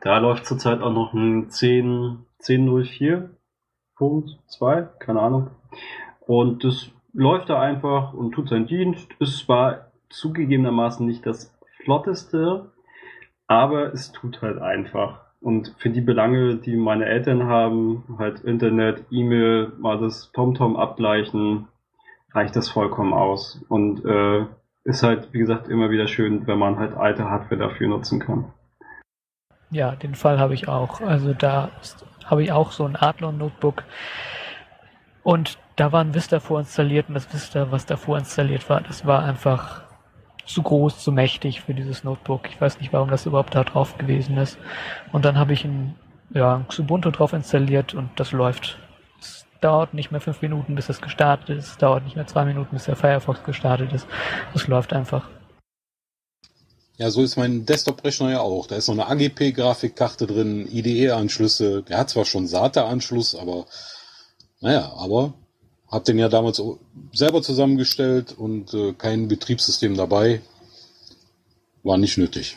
Da läuft zurzeit auch noch ein 10, 10.04.2, keine Ahnung. Und das läuft da einfach und tut seinen Dienst. Ist zwar zugegebenermaßen nicht das flotteste, aber es tut halt einfach. Und für die Belange, die meine Eltern haben, halt Internet, E-Mail, mal das TomTom abgleichen, reicht das vollkommen aus. Und äh, ist halt, wie gesagt, immer wieder schön, wenn man halt alte Hardware dafür nutzen kann. Ja, den Fall habe ich auch. Also da habe ich auch so ein Adlon Notebook. Und da war ein Vista vorinstalliert und das Vista, was davor installiert war, das war einfach zu groß, zu mächtig für dieses Notebook. Ich weiß nicht, warum das überhaupt da drauf gewesen ist. Und dann habe ich ein, ja, ein Ubuntu drauf installiert und das läuft. Es dauert nicht mehr fünf Minuten, bis es gestartet ist. Es dauert nicht mehr zwei Minuten, bis der Firefox gestartet ist. Es läuft einfach. Ja, so ist mein Desktop-Rechner ja auch. Da ist noch eine AGP-Grafikkarte drin, IDE-Anschlüsse. Der hat zwar schon SATA-Anschluss, aber naja, aber hab den ja damals selber zusammengestellt und äh, kein Betriebssystem dabei. War nicht nötig.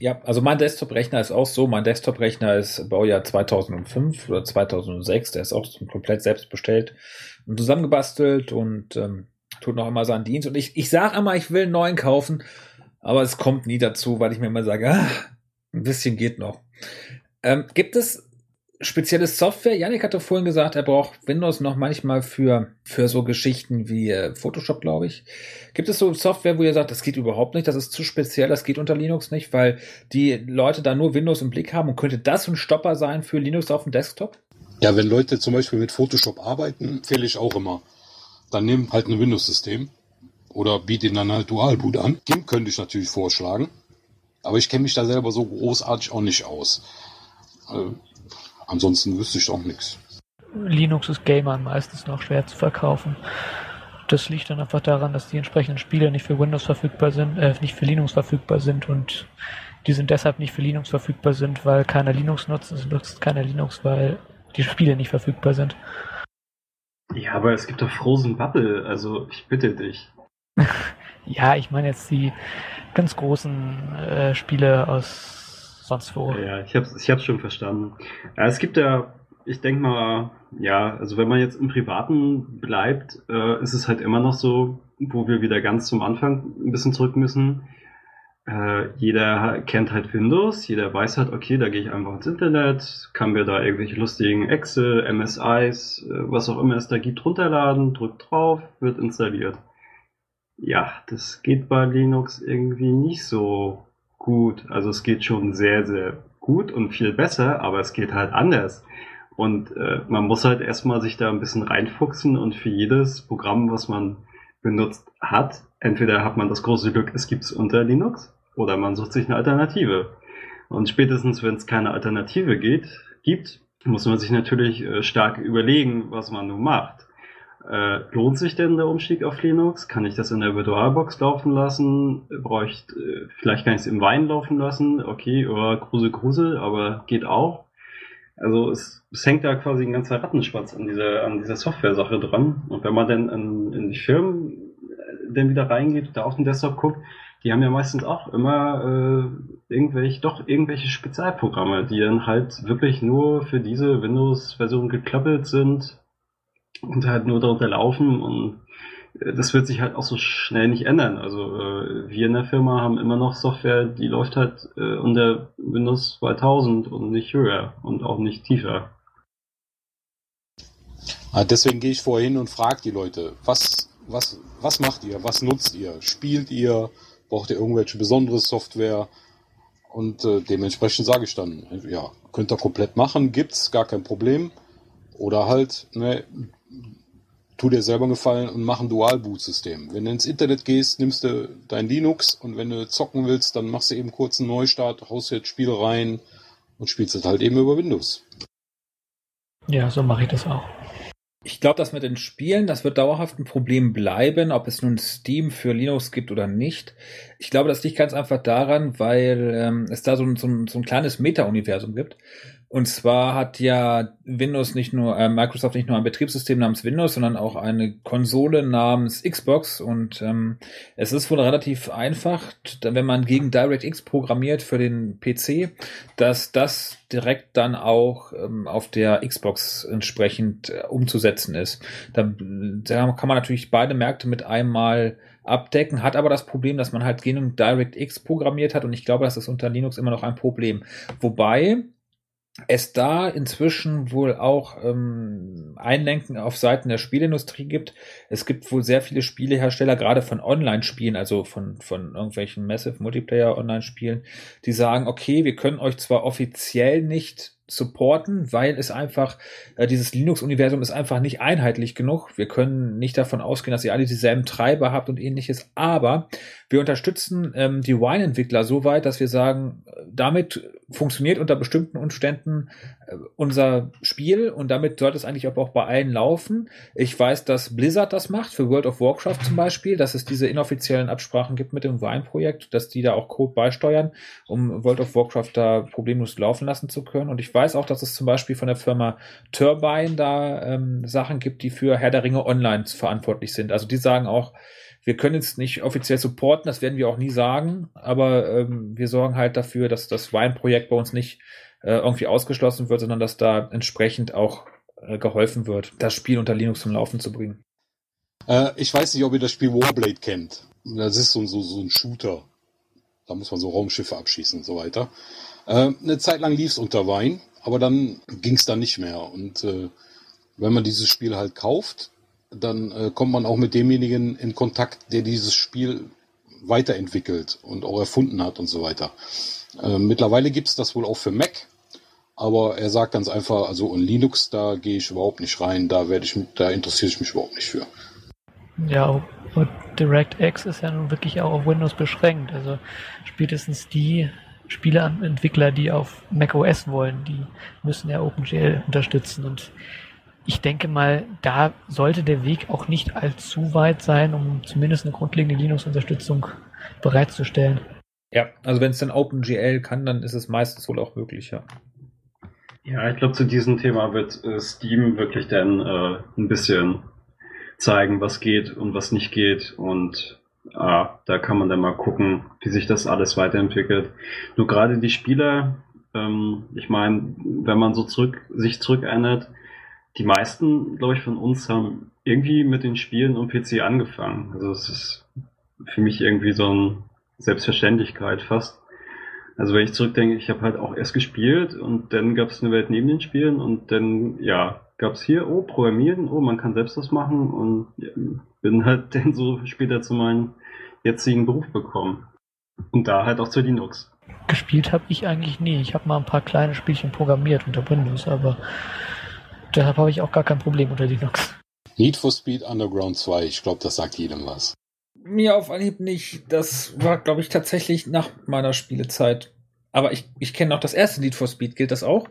Ja, also mein Desktop-Rechner ist auch so. Mein Desktop-Rechner ist Baujahr 2005 oder 2006. Der ist auch komplett selbst bestellt und zusammengebastelt und ähm, tut noch immer seinen Dienst. Und ich, ich sage immer, ich will einen neuen kaufen, aber es kommt nie dazu, weil ich mir immer sage, ah, ein bisschen geht noch. Ähm, gibt es spezielle Software. Janik hatte vorhin gesagt, er braucht Windows noch manchmal für, für so Geschichten wie äh, Photoshop, glaube ich. Gibt es so Software, wo ihr sagt, das geht überhaupt nicht, das ist zu speziell, das geht unter Linux nicht, weil die Leute da nur Windows im Blick haben und könnte das ein Stopper sein für Linux auf dem Desktop? Ja, wenn Leute zum Beispiel mit Photoshop arbeiten, empfehle ich auch immer. Dann nimm halt ein Windows-System oder biete ihnen dann halt Dualboot an. GIMP könnte ich natürlich vorschlagen, aber ich kenne mich da selber so großartig auch nicht aus. Ansonsten wüsste ich auch nichts. Linux ist Gamern meistens noch schwer zu verkaufen. Das liegt dann einfach daran, dass die entsprechenden Spiele nicht für Windows verfügbar sind, äh, nicht für Linux verfügbar sind und die sind deshalb nicht für Linux verfügbar sind, weil keiner Linux nutzt. Es nutzt keiner Linux, weil die Spiele nicht verfügbar sind. Ja, aber es gibt doch Frozen Bubble, also ich bitte dich. ja, ich meine jetzt die ganz großen äh, Spiele aus sonst wo. Ja, ich hab's, ich hab's schon verstanden. Es gibt ja, ich denke mal, ja, also wenn man jetzt im Privaten bleibt, äh, ist es halt immer noch so, wo wir wieder ganz zum Anfang ein bisschen zurück müssen. Äh, jeder kennt halt Windows, jeder weiß halt, okay, da gehe ich einfach ins Internet, kann mir da irgendwelche lustigen Excel, MSIs, äh, was auch immer es da gibt, runterladen, drückt drauf, wird installiert. Ja, das geht bei Linux irgendwie nicht so gut. Also es geht schon sehr, sehr gut und viel besser, aber es geht halt anders. Und äh, man muss halt erstmal sich da ein bisschen reinfuchsen und für jedes Programm, was man benutzt hat, entweder hat man das große Glück, es gibt es unter Linux, oder man sucht sich eine Alternative. Und spätestens, wenn es keine Alternative geht, gibt, muss man sich natürlich äh, stark überlegen, was man nun macht. Äh, lohnt sich denn der Umstieg auf Linux? Kann ich das in der Virtualbox laufen lassen? Bräuchte, äh, vielleicht kann ich es im Wein laufen lassen. Okay, oder Grusel, Grusel, aber geht auch. Also es, es hängt da quasi ein ganzer Rattenschwanz an dieser, an dieser Software-Sache dran. Und wenn man dann in, in die Firmen äh, dann wieder reingeht, da auf den Desktop guckt, die haben ja meistens auch immer äh, irgendwelche, doch irgendwelche Spezialprogramme, die dann halt wirklich nur für diese Windows-Version geklöppelt sind und halt nur darunter laufen und äh, das wird sich halt auch so schnell nicht ändern. Also äh, wir in der Firma haben immer noch Software, die läuft halt äh, unter Windows 2000 und nicht höher und auch nicht tiefer. Ah, deswegen gehe ich vorher hin und frage die Leute, was, was, was macht ihr? Was nutzt ihr? Spielt ihr? Braucht ihr irgendwelche besondere Software? Und äh, dementsprechend sage ich dann, ja, könnt ihr komplett machen, gibt's, gar kein Problem. Oder halt, ne, tu dir selber einen Gefallen und mach ein Dual-Boot-System. Wenn du ins Internet gehst, nimmst du dein Linux und wenn du zocken willst, dann machst du eben kurz einen Neustart, haust jetzt Spiel rein und spielst es halt eben über Windows. Ja, so mache ich das auch. Ich glaube, das mit den Spielen, das wird dauerhaft ein Problem bleiben, ob es nun Steam für Linux gibt oder nicht. Ich glaube, das liegt ganz einfach daran, weil ähm, es da so, so, so ein kleines Meta-Universum gibt. Und zwar hat ja Windows nicht nur, äh, Microsoft nicht nur ein Betriebssystem namens Windows, sondern auch eine Konsole namens Xbox. Und ähm, es ist wohl relativ einfach, wenn man gegen DirectX programmiert für den PC, dass das direkt dann auch ähm, auf der Xbox entsprechend äh, umzusetzen ist. Da, da kann man natürlich beide Märkte mit einmal abdecken, hat aber das Problem, dass man halt gegen DirectX programmiert hat und ich glaube, das ist unter Linux immer noch ein Problem. Wobei es da inzwischen wohl auch ähm, Einlenken auf Seiten der Spielindustrie gibt. Es gibt wohl sehr viele Spielehersteller, gerade von Online-Spielen, also von, von irgendwelchen Massive Multiplayer Online-Spielen, die sagen, okay, wir können euch zwar offiziell nicht supporten, weil es einfach, äh, dieses Linux-Universum ist einfach nicht einheitlich genug. Wir können nicht davon ausgehen, dass ihr alle dieselben Treiber habt und ähnliches, aber wir unterstützen ähm, die Wine-Entwickler so weit, dass wir sagen, damit funktioniert unter bestimmten Umständen äh, unser Spiel und damit sollte es eigentlich auch bei allen laufen. Ich weiß, dass Blizzard das macht, für World of Warcraft zum Beispiel, dass es diese inoffiziellen Absprachen gibt mit dem Wine-Projekt, dass die da auch Code beisteuern, um World of Warcraft da problemlos laufen lassen zu können. Und ich weiß auch, dass es zum Beispiel von der Firma Turbine da ähm, Sachen gibt, die für Herr der Ringe Online verantwortlich sind. Also die sagen auch, wir können es nicht offiziell supporten, das werden wir auch nie sagen, aber ähm, wir sorgen halt dafür, dass das Wine-Projekt bei uns nicht äh, irgendwie ausgeschlossen wird, sondern dass da entsprechend auch äh, geholfen wird, das Spiel unter Linux zum Laufen zu bringen. Äh, ich weiß nicht, ob ihr das Spiel Warblade kennt. Das ist so, so, so ein Shooter. Da muss man so Raumschiffe abschießen und so weiter. Äh, eine Zeit lang lief es unter Wein, aber dann ging es dann nicht mehr. Und äh, wenn man dieses Spiel halt kauft, dann äh, kommt man auch mit demjenigen in Kontakt, der dieses Spiel weiterentwickelt und auch erfunden hat und so weiter. Äh, mittlerweile gibt es das wohl auch für Mac, aber er sagt ganz einfach, also in Linux, da gehe ich überhaupt nicht rein, da werde ich, da interessiere ich mich überhaupt nicht für. Ja, und DirectX ist ja nun wirklich auch auf Windows beschränkt. Also spätestens die Spieleentwickler, die auf macOS wollen, die müssen ja OpenGL unterstützen und ich denke mal, da sollte der Weg auch nicht allzu weit sein, um zumindest eine grundlegende Linux-Unterstützung bereitzustellen. Ja, also wenn es dann OpenGL kann, dann ist es meistens wohl auch möglich, ja. Ja, ich glaube, zu diesem Thema wird äh, Steam wirklich dann äh, ein bisschen zeigen, was geht und was nicht geht. Und äh, da kann man dann mal gucken, wie sich das alles weiterentwickelt. Nur gerade die Spieler, ähm, ich meine, wenn man so zurück, sich zurückerinnert, die meisten, glaube ich, von uns haben irgendwie mit den Spielen und PC angefangen. Also es ist für mich irgendwie so eine Selbstverständlichkeit fast. Also wenn ich zurückdenke, ich habe halt auch erst gespielt und dann gab es eine Welt neben den Spielen und dann, ja, gab es hier, oh, Programmieren, oh, man kann selbst das machen und bin halt dann so später zu meinem jetzigen Beruf bekommen. Und da halt auch zu Linux. Gespielt habe ich eigentlich nie. Ich habe mal ein paar kleine Spielchen programmiert unter Windows, aber Deshalb habe ich auch gar kein Problem unter Linux. Need for Speed Underground 2, ich glaube, das sagt jedem was. Mir auf Anhieb nicht. Das war, glaube ich, tatsächlich nach meiner Spielezeit. Aber ich, ich kenne noch das erste Need for Speed. Gilt das auch?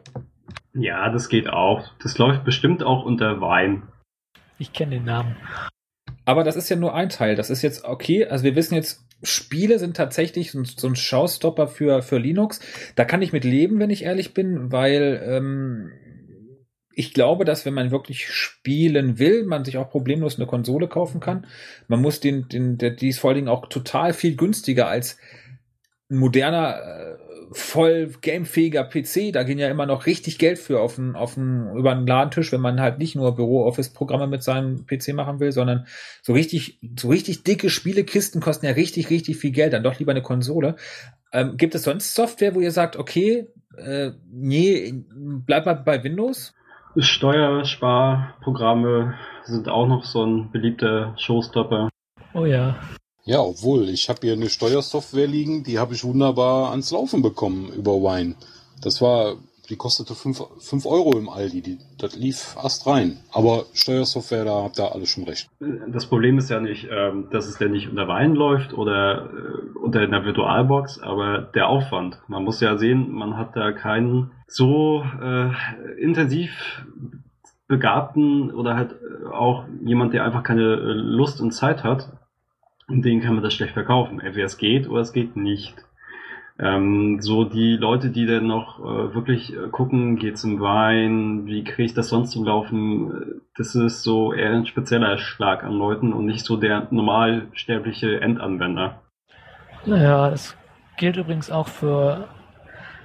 Ja, das geht auch. Das läuft bestimmt auch unter Wein. Ich kenne den Namen. Aber das ist ja nur ein Teil. Das ist jetzt okay. Also wir wissen jetzt, Spiele sind tatsächlich so, ein Showstopper für, für Linux. Da kann ich mit leben, wenn ich ehrlich bin, weil ähm, ich glaube, dass wenn man wirklich spielen will, man sich auch problemlos eine Konsole kaufen kann. Man muss den, den, der, die ist vor allen Dingen auch total viel günstiger als ein moderner, äh, voll gamefähiger PC. Da gehen ja immer noch richtig Geld für auf den, auf den, über einen Ladentisch, wenn man halt nicht nur Büro-Office-Programme mit seinem PC machen will, sondern so richtig, so richtig dicke Spielekisten kosten ja richtig, richtig viel Geld. Dann doch lieber eine Konsole. Ähm, gibt es sonst Software, wo ihr sagt, okay, äh, nee, bleib mal bei Windows? Steuersparprogramme sind auch noch so ein beliebter Showstopper. Oh ja. Ja, obwohl, ich habe hier eine Steuersoftware liegen, die habe ich wunderbar ans Laufen bekommen über Wine. Das war die kostete 5 Euro im Aldi. Die, das lief erst rein. Aber Steuersoftware, da habt ihr alles schon recht. Das Problem ist ja nicht, ähm, dass es ja nicht unter Wein läuft oder äh, unter einer Virtualbox, aber der Aufwand. Man muss ja sehen, man hat da keinen so äh, intensiv begabten oder halt auch jemand, der einfach keine Lust und Zeit hat. Und den kann man das schlecht verkaufen. Entweder es geht oder es geht nicht. Ähm, so die Leute, die dann noch äh, wirklich äh, gucken, geht's im Wein, wie kriege ich das sonst zum Laufen, äh, das ist so eher ein spezieller Schlag an Leuten und nicht so der normalsterbliche Endanwender. Naja, das gilt übrigens auch für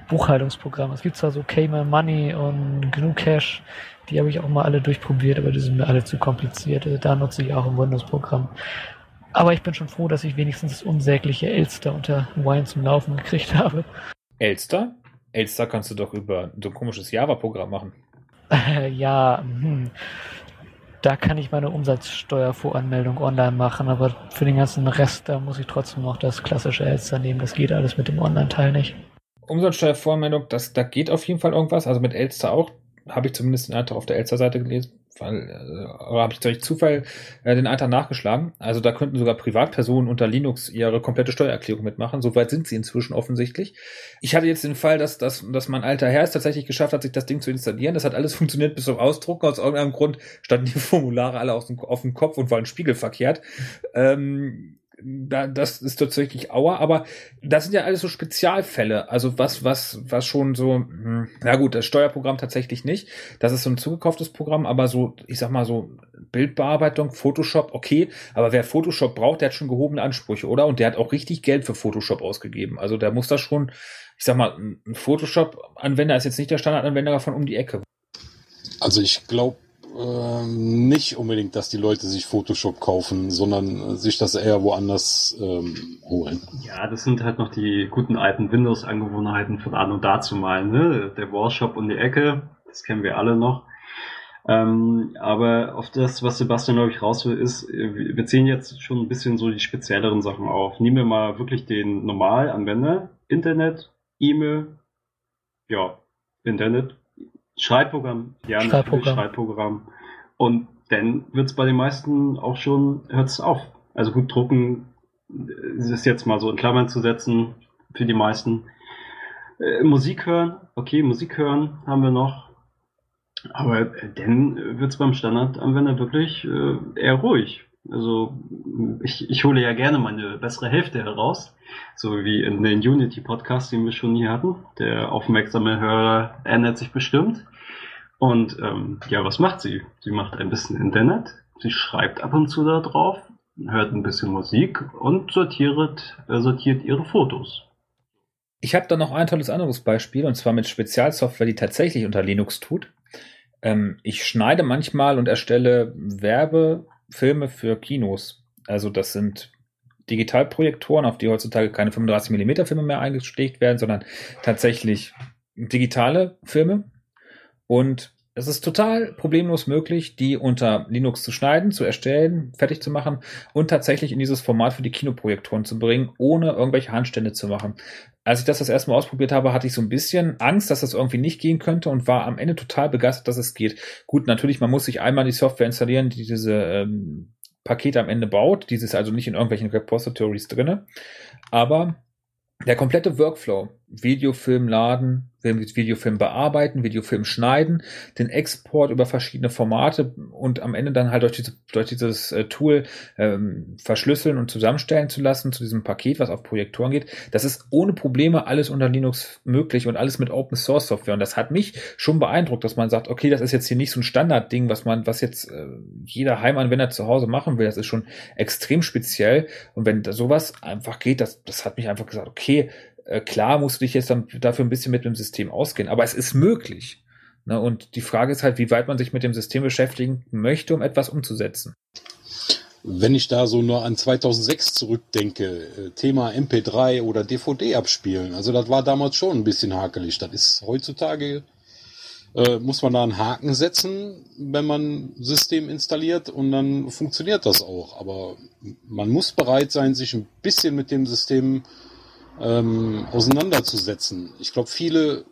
Buchhaltungsprogramme. Es gibt zwar so Cayman Money und GNU Cash, die habe ich auch mal alle durchprobiert, aber die sind mir alle zu kompliziert. Da nutze ich auch ein Windows-Programm. Aber ich bin schon froh, dass ich wenigstens das unsägliche Elster unter Wine zum Laufen gekriegt habe. Elster? Elster kannst du doch über so ein komisches Java-Programm machen. ja, hm. da kann ich meine Umsatzsteuervoranmeldung online machen, aber für den ganzen Rest, da muss ich trotzdem noch das klassische Elster nehmen. Das geht alles mit dem Online-Teil nicht. Umsatzsteuervoranmeldung, das, da geht auf jeden Fall irgendwas. Also mit Elster auch. Habe ich zumindest den Antrag auf der Elster-Seite gelesen. Oder habe ich durch Zufall äh, den Antrag nachgeschlagen. Also da könnten sogar Privatpersonen unter Linux ihre komplette Steuererklärung mitmachen. Soweit sind sie inzwischen offensichtlich. Ich hatte jetzt den Fall, dass, dass, dass mein alter Herr es tatsächlich geschafft hat, sich das Ding zu installieren. Das hat alles funktioniert bis zum Ausdrucken. Aus irgendeinem Grund standen die Formulare alle auf dem, auf dem Kopf und waren spiegelverkehrt. Ähm, da, das ist tatsächlich Auer, aber das sind ja alles so Spezialfälle. Also was, was, was schon so, hm, na gut, das Steuerprogramm tatsächlich nicht. Das ist so ein zugekauftes Programm, aber so, ich sag mal so, Bildbearbeitung, Photoshop, okay, aber wer Photoshop braucht, der hat schon gehobene Ansprüche, oder? Und der hat auch richtig Geld für Photoshop ausgegeben. Also der muss da schon, ich sag mal, ein Photoshop-Anwender ist jetzt nicht der Standardanwender von um die Ecke. Also ich glaube, ähm, nicht unbedingt, dass die Leute sich Photoshop kaufen, sondern sich das eher woanders ähm, holen. Ja, das sind halt noch die guten alten Windows-Angewohnheiten von an und da zu malen. Ne? Der Warshop um die Ecke, das kennen wir alle noch. Ähm, aber auf das, was Sebastian, glaube ich, raus will, ist, wir ziehen jetzt schon ein bisschen so die spezielleren Sachen auf. Nehmen wir mal wirklich den Normalanwender. Internet, E-Mail, ja, Internet, Schreibprogramm, ja, Schreibprogramm. Schreibprogramm. Und dann wird's bei den meisten auch schon, hört's auf. Also gut, drucken ist jetzt mal so in Klammern zu setzen für die meisten. Äh, Musik hören, okay, Musik hören haben wir noch. Aber dann wird's beim Standardanwender wirklich äh, eher ruhig. Also ich, ich hole ja gerne meine bessere Hälfte heraus, so wie in den Unity-Podcast, den wir schon hier hatten. Der aufmerksame Hörer erinnert sich bestimmt. Und ähm, ja, was macht sie? Sie macht ein bisschen Internet, sie schreibt ab und zu da drauf, hört ein bisschen Musik und sortiert, äh, sortiert ihre Fotos. Ich habe da noch ein tolles anderes Beispiel, und zwar mit Spezialsoftware, die tatsächlich unter Linux tut. Ähm, ich schneide manchmal und erstelle Werbefilme für Kinos. Also das sind Digitalprojektoren, auf die heutzutage keine 35mm Filme mehr eingesteckt werden, sondern tatsächlich digitale Filme. Und es ist total problemlos möglich, die unter Linux zu schneiden, zu erstellen, fertig zu machen und tatsächlich in dieses Format für die Kinoprojektoren zu bringen, ohne irgendwelche Handstände zu machen. Als ich das das erste Mal ausprobiert habe, hatte ich so ein bisschen Angst, dass das irgendwie nicht gehen könnte und war am Ende total begeistert, dass es geht. Gut, natürlich, man muss sich einmal die Software installieren, die diese ähm, Pakete am Ende baut. Dieses also nicht in irgendwelchen Repositories drinne. Aber der komplette Workflow, Videofilm laden, Videofilm bearbeiten, Videofilm schneiden, den Export über verschiedene Formate und am Ende dann halt durch, diese, durch dieses äh, Tool ähm, verschlüsseln und zusammenstellen zu lassen zu diesem Paket, was auf Projektoren geht. Das ist ohne Probleme alles unter Linux möglich und alles mit Open Source Software. Und das hat mich schon beeindruckt, dass man sagt, okay, das ist jetzt hier nicht so ein Standardding, was man, was jetzt äh, jeder Heimanwender zu Hause machen will. Das ist schon extrem speziell. Und wenn sowas einfach geht, das, das hat mich einfach gesagt, okay, äh, klar musst du dich jetzt dann dafür ein bisschen mit dem System ausgehen, aber es ist möglich. Ne? Und die Frage ist halt, wie weit man sich mit dem System beschäftigen möchte, um etwas umzusetzen. Wenn ich da so nur an 2006 zurückdenke, äh, Thema MP3 oder DVD abspielen, also das war damals schon ein bisschen hakelig. Das ist heutzutage, äh, muss man da einen Haken setzen, wenn man System installiert und dann funktioniert das auch. Aber man muss bereit sein, sich ein bisschen mit dem System ähm, auseinanderzusetzen. Ich glaube, viele,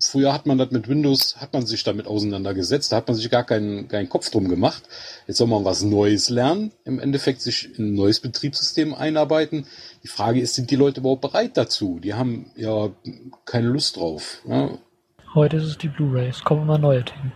früher hat man das mit Windows, hat man sich damit auseinandergesetzt, da hat man sich gar keinen, keinen Kopf drum gemacht. Jetzt soll man was Neues lernen, im Endeffekt sich in ein neues Betriebssystem einarbeiten. Die Frage ist, sind die Leute überhaupt bereit dazu? Die haben ja keine Lust drauf. Ja. Heute ist es die Blu-rays, kommen immer neue Themen.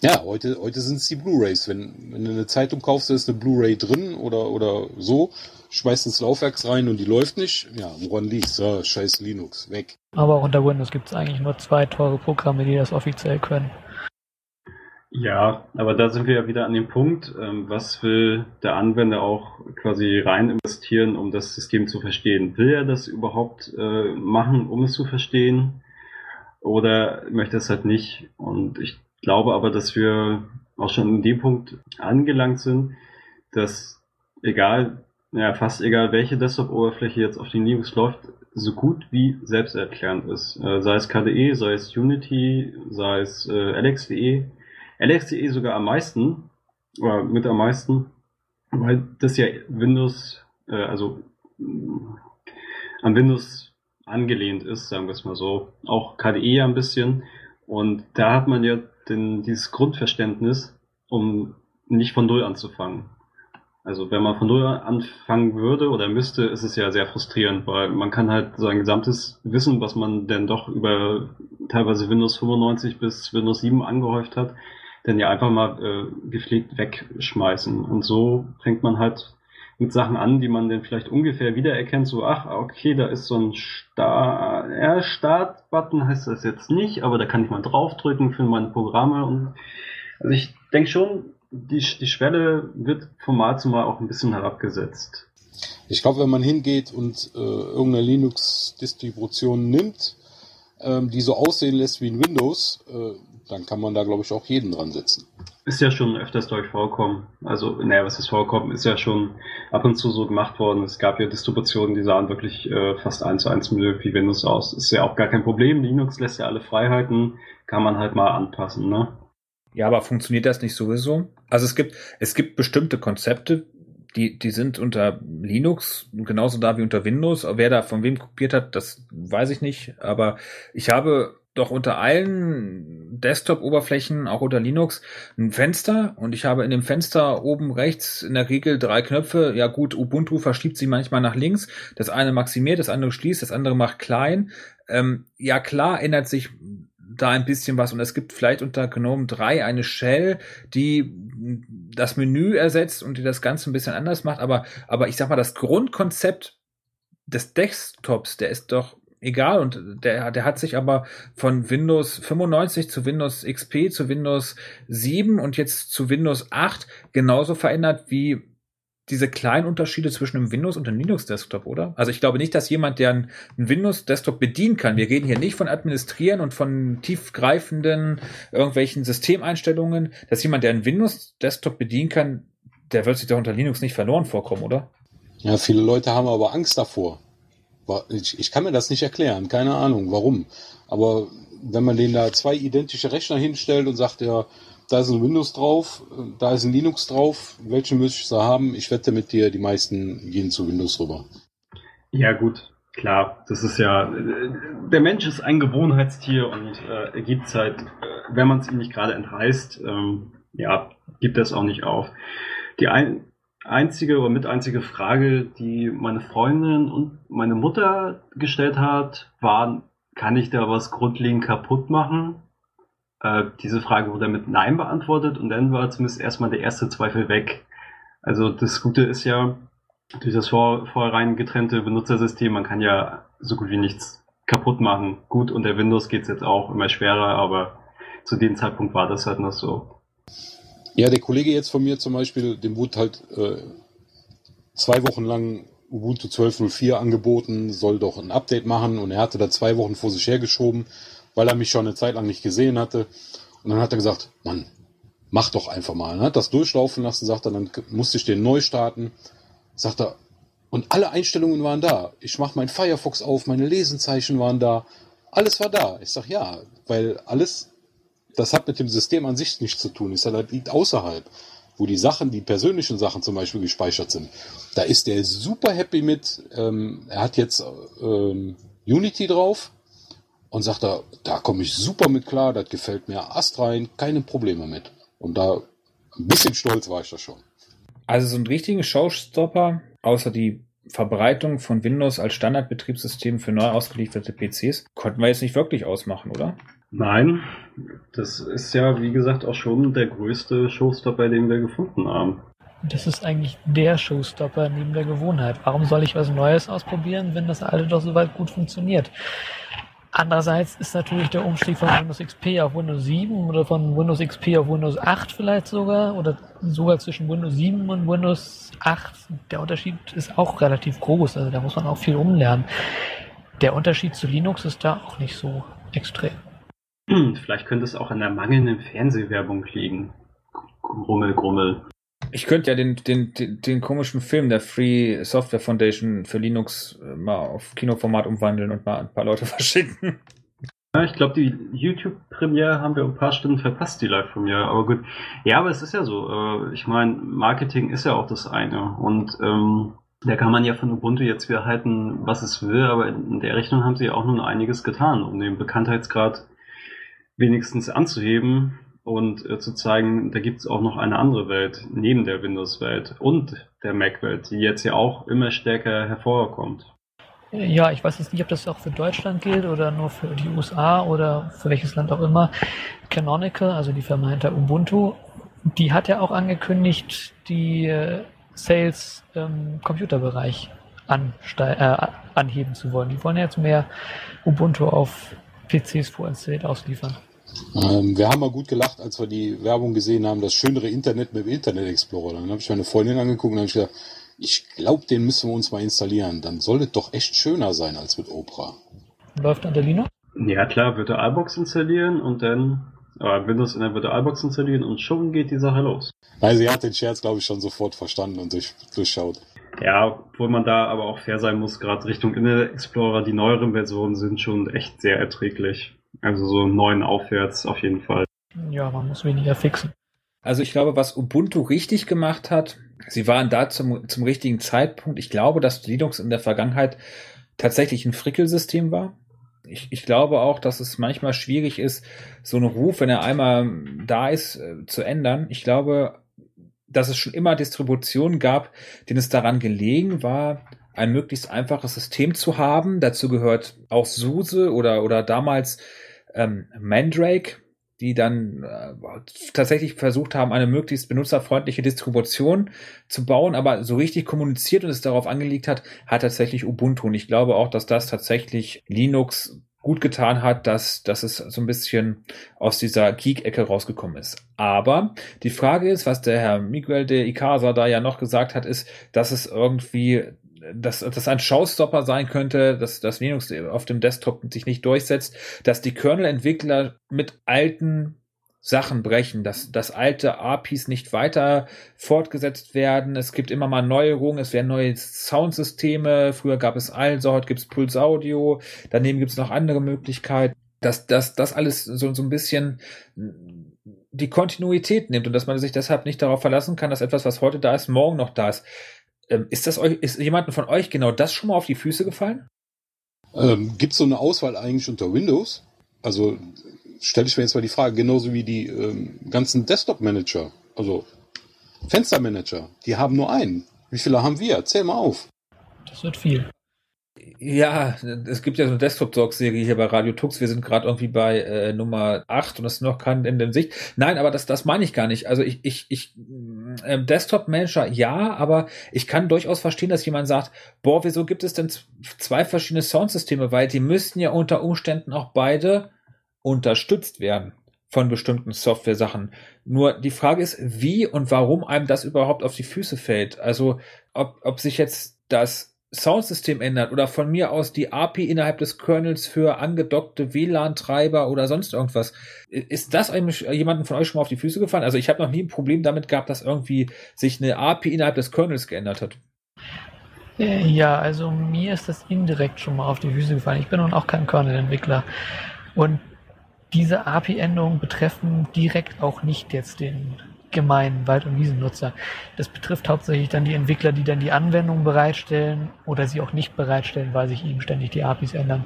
Ja, heute, heute sind es die Blu-rays. Wenn, wenn du eine Zeitung kaufst, da ist eine Blu-ray drin oder, oder so, schmeißt ins Laufwerk rein und die läuft nicht. Ja, woran liegt's? Ja, scheiß Linux, weg. Aber auch unter Windows gibt es eigentlich nur zwei teure Programme, die das offiziell können. Ja, aber da sind wir ja wieder an dem Punkt, ähm, was will der Anwender auch quasi rein investieren, um das System zu verstehen? Will er das überhaupt äh, machen, um es zu verstehen? Oder möchte es halt nicht? Und ich glaube aber, dass wir auch schon in dem Punkt angelangt sind, dass egal, ja, fast egal, welche Desktop-Oberfläche jetzt auf den Linux läuft, so gut wie selbsterklärend ist. Äh, sei es KDE, sei es Unity, sei es äh, LXDE. LXDE sogar am meisten, oder mit am meisten, weil das ja Windows, äh, also am Windows angelehnt ist, sagen wir es mal so. Auch KDE ja ein bisschen. Und da hat man ja den, dieses Grundverständnis, um nicht von Null anzufangen. Also wenn man von Null anfangen würde oder müsste, ist es ja sehr frustrierend, weil man kann halt sein gesamtes Wissen, was man denn doch über teilweise Windows 95 bis Windows 7 angehäuft hat, dann ja einfach mal äh, gepflegt wegschmeißen. Und so fängt man halt mit Sachen an, die man dann vielleicht ungefähr wiedererkennt, so, ach, okay, da ist so ein Start, ja, Start-Button heißt das jetzt nicht, aber da kann ich mal draufdrücken für meine Programme und also ich denke schon, die, die Schwelle wird von Mal zu Mal auch ein bisschen herabgesetzt. Ich glaube, wenn man hingeht und äh, irgendeine Linux-Distribution nimmt, ähm, die so aussehen lässt wie ein Windows, äh, dann kann man da, glaube ich, auch jeden dran setzen. Ist ja schon öfters durch vorkommen. Also, naja, was ist vorkommen, ist ja schon ab und zu so gemacht worden. Es gab ja Distributionen, die sahen wirklich äh, fast eins zu eins wie Windows aus. Ist ja auch gar kein Problem. Linux lässt ja alle Freiheiten, kann man halt mal anpassen, ne? Ja, aber funktioniert das nicht sowieso? Also es gibt, es gibt bestimmte Konzepte, die, die sind unter Linux genauso da wie unter Windows. Wer da von wem kopiert hat, das weiß ich nicht. Aber ich habe doch unter allen Desktop-Oberflächen, auch unter Linux, ein Fenster und ich habe in dem Fenster oben rechts in der Regel drei Knöpfe. Ja gut, Ubuntu verschiebt sie manchmal nach links. Das eine maximiert, das andere schließt, das andere macht klein. Ähm, ja klar ändert sich da ein bisschen was und es gibt vielleicht unter GNOME 3 eine Shell, die das Menü ersetzt und die das Ganze ein bisschen anders macht, aber, aber ich sag mal, das Grundkonzept des Desktops, der ist doch egal und der, der hat sich aber von Windows 95 zu Windows XP zu Windows 7 und jetzt zu Windows 8 genauso verändert wie diese kleinen Unterschiede zwischen einem Windows und einem Linux-Desktop, oder? Also ich glaube nicht, dass jemand, der einen Windows-Desktop bedienen kann, wir reden hier nicht von Administrieren und von tiefgreifenden irgendwelchen Systemeinstellungen, dass jemand, der einen Windows-Desktop bedienen kann, der wird sich doch unter Linux nicht verloren vorkommen, oder? Ja, viele Leute haben aber Angst davor. Ich, ich kann mir das nicht erklären, keine Ahnung, warum. Aber wenn man denen da zwei identische Rechner hinstellt und sagt, ja, da ist ein Windows drauf, da ist ein Linux drauf, welche müsste ich so haben? Ich wette mit dir, die meisten gehen zu Windows rüber. Ja, gut, klar, das ist ja, der Mensch ist ein Gewohnheitstier und äh, gibt es halt, äh, wenn man es ihm nicht gerade entreißt, ähm, ja, gibt es auch nicht auf. Die ein, einzige oder mit einzige Frage, die meine Freundin und meine Mutter gestellt hat, war, kann ich da was grundlegend kaputt machen? Äh, diese Frage wurde mit Nein beantwortet und dann war zumindest erstmal der erste Zweifel weg. Also das Gute ist ja, durch das vor, vorherein getrennte Benutzersystem, man kann ja so gut wie nichts kaputt machen. Gut, unter Windows geht's jetzt auch immer schwerer, aber zu dem Zeitpunkt war das halt noch so. Ja, der Kollege jetzt von mir zum Beispiel, dem wurde halt äh, zwei Wochen lang Ubuntu 12.04 angeboten, soll doch ein Update machen und er hatte da zwei Wochen vor sich hergeschoben, weil er mich schon eine Zeit lang nicht gesehen hatte. Und dann hat er gesagt, Mann, mach doch einfach mal. Und hat das durchlaufen lassen, sagt er, dann musste ich den neu starten. Sagt er, und alle Einstellungen waren da. Ich mache mein Firefox auf, meine Lesenzeichen waren da. Alles war da. Ich sag ja, weil alles das hat mit dem System an sich nichts zu tun. Das liegt außerhalb, wo die Sachen, die persönlichen Sachen zum Beispiel gespeichert sind. Da ist der super happy mit. Ähm, er hat jetzt ähm, Unity drauf und sagt da, da komme ich super mit klar, das gefällt mir Ast rein, keine Probleme mit. Und da ein bisschen stolz war ich da schon. Also so einen richtigen Showstopper, außer die Verbreitung von Windows als Standardbetriebssystem für neu ausgelieferte PCs, konnten wir jetzt nicht wirklich ausmachen, oder? Nein, das ist ja, wie gesagt, auch schon der größte Showstopper, den wir gefunden haben. Das ist eigentlich der Showstopper neben der Gewohnheit. Warum soll ich was Neues ausprobieren, wenn das alte doch soweit gut funktioniert? Andererseits ist natürlich der Umstieg von Windows XP auf Windows 7 oder von Windows XP auf Windows 8 vielleicht sogar oder sogar zwischen Windows 7 und Windows 8. Der Unterschied ist auch relativ groß, also da muss man auch viel umlernen. Der Unterschied zu Linux ist da auch nicht so extrem. Vielleicht könnte es auch an der mangelnden Fernsehwerbung liegen. Grummel, Grummel. Ich könnte ja den, den, den, komischen Film der Free Software Foundation für Linux äh, mal auf Kinoformat umwandeln und mal ein paar Leute verschicken. Ja, ich glaube, die YouTube-Premiere haben wir ein paar Stunden verpasst, die Live-Premiere. Aber gut. Ja, aber es ist ja so. Äh, ich meine, Marketing ist ja auch das eine. Und ähm, Da kann man ja von Ubuntu jetzt wieder halten, was es will, aber in der Richtung haben sie auch nun einiges getan, um den Bekanntheitsgrad wenigstens anzuheben und äh, zu zeigen, da gibt es auch noch eine andere Welt neben der Windows-Welt und der Mac-Welt, die jetzt ja auch immer stärker hervorkommt. Ja, ich weiß jetzt nicht, ob das auch für Deutschland gilt oder nur für die USA oder für welches Land auch immer. Canonical, also die Firma hinter Ubuntu, die hat ja auch angekündigt, die äh, Sales im Computerbereich äh, anheben zu wollen. Die wollen jetzt mehr Ubuntu auf PCs vorinstalliert ausliefern. Ähm, wir haben mal gut gelacht, als wir die Werbung gesehen haben, das schönere Internet mit dem Internet Explorer. Dann habe ich meine Freundin angeguckt und habe gesagt, ich glaube, den müssen wir uns mal installieren. Dann soll es doch echt schöner sein als mit Opera. Läuft an der Linux? Ja klar, Virtualbox installieren und dann äh, Windows in der Virtualbox installieren und schon geht die Sache los. Weil sie hat den Scherz, glaube ich, schon sofort verstanden und durch, durchschaut. Ja, obwohl man da aber auch fair sein muss, gerade Richtung Internet Explorer, die neueren Versionen sind schon echt sehr erträglich. Also so neun aufwärts auf jeden Fall. Ja, man muss weniger fixen. Also ich glaube, was Ubuntu richtig gemacht hat, sie waren da zum, zum richtigen Zeitpunkt. Ich glaube, dass Linux in der Vergangenheit tatsächlich ein Frickelsystem war. Ich, ich glaube auch, dass es manchmal schwierig ist, so einen Ruf, wenn er einmal da ist, äh, zu ändern. Ich glaube, dass es schon immer Distributionen gab, denen es daran gelegen war, ein möglichst einfaches System zu haben. Dazu gehört auch SUSE oder, oder damals ähm, Mandrake, die dann äh, tatsächlich versucht haben, eine möglichst benutzerfreundliche Distribution zu bauen, aber so richtig kommuniziert und es darauf angelegt hat, hat tatsächlich Ubuntu. Und ich glaube auch, dass das tatsächlich Linux gut getan hat, dass, dass es so ein bisschen aus dieser Geek-Ecke rausgekommen ist. Aber die Frage ist, was der Herr Miguel de Icaza da ja noch gesagt hat, ist, dass es irgendwie dass das ein Showstopper sein könnte, dass das Linux auf dem Desktop sich nicht durchsetzt, dass die Kernel-Entwickler mit alten Sachen brechen, dass, dass alte APIs nicht weiter fortgesetzt werden. Es gibt immer mal Neuerungen, es werden neue Soundsysteme. Früher gab es also, heute gibt es Pulse Audio. Daneben gibt es noch andere Möglichkeiten. Dass das, das alles so, so ein bisschen die Kontinuität nimmt und dass man sich deshalb nicht darauf verlassen kann, dass etwas, was heute da ist, morgen noch da ist. Ähm, ist das euch, ist jemandem von euch genau das schon mal auf die Füße gefallen? Ähm, Gibt es so eine Auswahl eigentlich unter Windows? Also stelle ich mir jetzt mal die Frage, genauso wie die ähm, ganzen Desktop-Manager, also Fenstermanager, die haben nur einen. Wie viele haben wir? Zähl mal auf. Das wird viel. Ja, es gibt ja so eine Desktop-Talk-Serie hier bei Radio Tux. Wir sind gerade irgendwie bei äh, Nummer 8 und es ist noch kein Ende in Sicht. Nein, aber das, das meine ich gar nicht. Also ich, ich, ich äh, Desktop-Manager ja, aber ich kann durchaus verstehen, dass jemand sagt, boah, wieso gibt es denn zwei verschiedene Soundsysteme? Weil die müssten ja unter Umständen auch beide unterstützt werden von bestimmten Software-Sachen. Nur die Frage ist, wie und warum einem das überhaupt auf die Füße fällt. Also ob, ob sich jetzt das Soundsystem ändert oder von mir aus die API innerhalb des Kernels für angedockte WLAN-Treiber oder sonst irgendwas. Ist das eigentlich jemandem von euch schon mal auf die Füße gefallen? Also ich habe noch nie ein Problem damit gehabt, dass irgendwie sich eine API innerhalb des Kernels geändert hat. Äh, ja, also mir ist das indirekt schon mal auf die Füße gefallen. Ich bin nun auch kein Kernel-Entwickler. Und diese API-Änderungen betreffen direkt auch nicht jetzt den gemeinen Wald- und Wiesennutzer. Das betrifft hauptsächlich dann die Entwickler, die dann die Anwendung bereitstellen oder sie auch nicht bereitstellen, weil sich eben ständig die APIs ändern.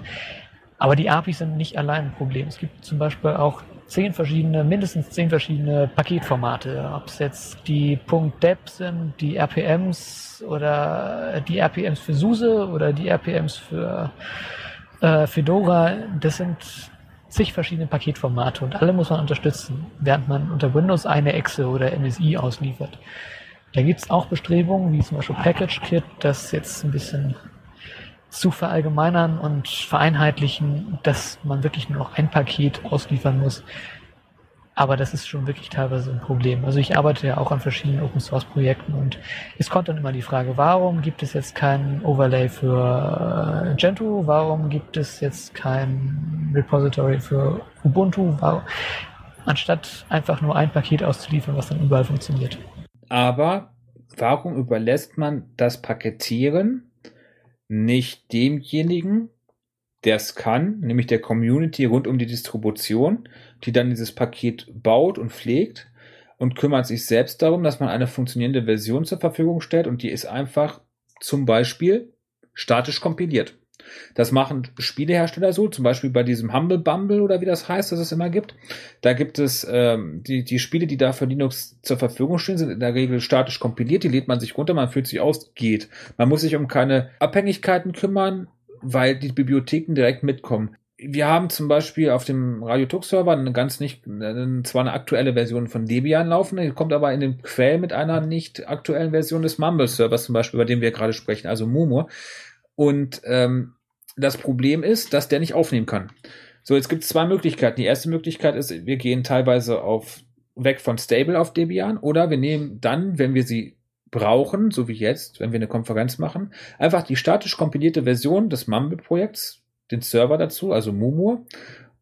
Aber die APIs sind nicht allein ein Problem. Es gibt zum Beispiel auch zehn verschiedene, mindestens zehn verschiedene Paketformate. Ob es jetzt die .deb sind, die RPMs oder die RPMs für SUSE oder die RPMs für äh, Fedora. Das sind zig verschiedene Paketformate und alle muss man unterstützen, während man unter Windows eine Exe oder MSI ausliefert. Da gibt es auch Bestrebungen, wie zum Beispiel PackageKit, das jetzt ein bisschen zu verallgemeinern und vereinheitlichen, dass man wirklich nur noch ein Paket ausliefern muss. Aber das ist schon wirklich teilweise ein Problem. Also ich arbeite ja auch an verschiedenen Open Source Projekten und es kommt dann immer die Frage, warum gibt es jetzt kein Overlay für äh, Gentoo? Warum gibt es jetzt kein Repository für Ubuntu? Warum? Anstatt einfach nur ein Paket auszuliefern, was dann überall funktioniert. Aber warum überlässt man das Paketieren nicht demjenigen, der es kann, nämlich der Community rund um die Distribution, die dann dieses Paket baut und pflegt und kümmert sich selbst darum, dass man eine funktionierende Version zur Verfügung stellt und die ist einfach zum Beispiel statisch kompiliert. Das machen Spielehersteller so, zum Beispiel bei diesem Humble Bumble oder wie das heißt, das es immer gibt. Da gibt es ähm, die, die Spiele, die da für Linux zur Verfügung stehen, sind in der Regel statisch kompiliert. Die lädt man sich runter, man fühlt sich aus, geht. Man muss sich um keine Abhängigkeiten kümmern, weil die Bibliotheken direkt mitkommen wir haben zum Beispiel auf dem Radio-Tux-Server eine ganz nicht, zwar eine aktuelle Version von Debian laufen, kommt aber in den Quell mit einer nicht aktuellen Version des Mumble-Servers zum Beispiel, über den wir gerade sprechen, also Momo. Und ähm, das Problem ist, dass der nicht aufnehmen kann. So, jetzt gibt es zwei Möglichkeiten. Die erste Möglichkeit ist, wir gehen teilweise auf weg von Stable auf Debian oder wir nehmen dann, wenn wir sie brauchen, so wie jetzt, wenn wir eine Konferenz machen, einfach die statisch kompilierte Version des Mumble-Projekts den Server dazu, also Mumu,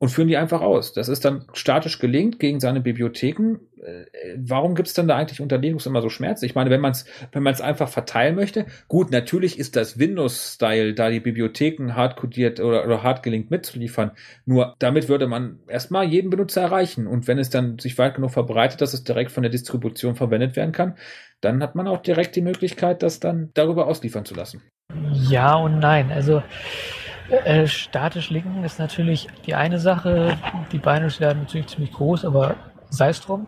und führen die einfach aus. Das ist dann statisch gelingt gegen seine Bibliotheken. Äh, warum gibt es denn da eigentlich unter Linux immer so Schmerzen? Ich meine, wenn man es wenn man's einfach verteilen möchte, gut, natürlich ist das Windows-Style, da die Bibliotheken hardcodiert oder, oder hart gelingt mitzuliefern. Nur damit würde man erstmal jeden Benutzer erreichen. Und wenn es dann sich weit genug verbreitet, dass es direkt von der Distribution verwendet werden kann, dann hat man auch direkt die Möglichkeit, das dann darüber ausliefern zu lassen. Ja und nein. Also äh, statisch linken ist natürlich die eine Sache. Die Beine werden natürlich ziemlich groß, aber sei es drum.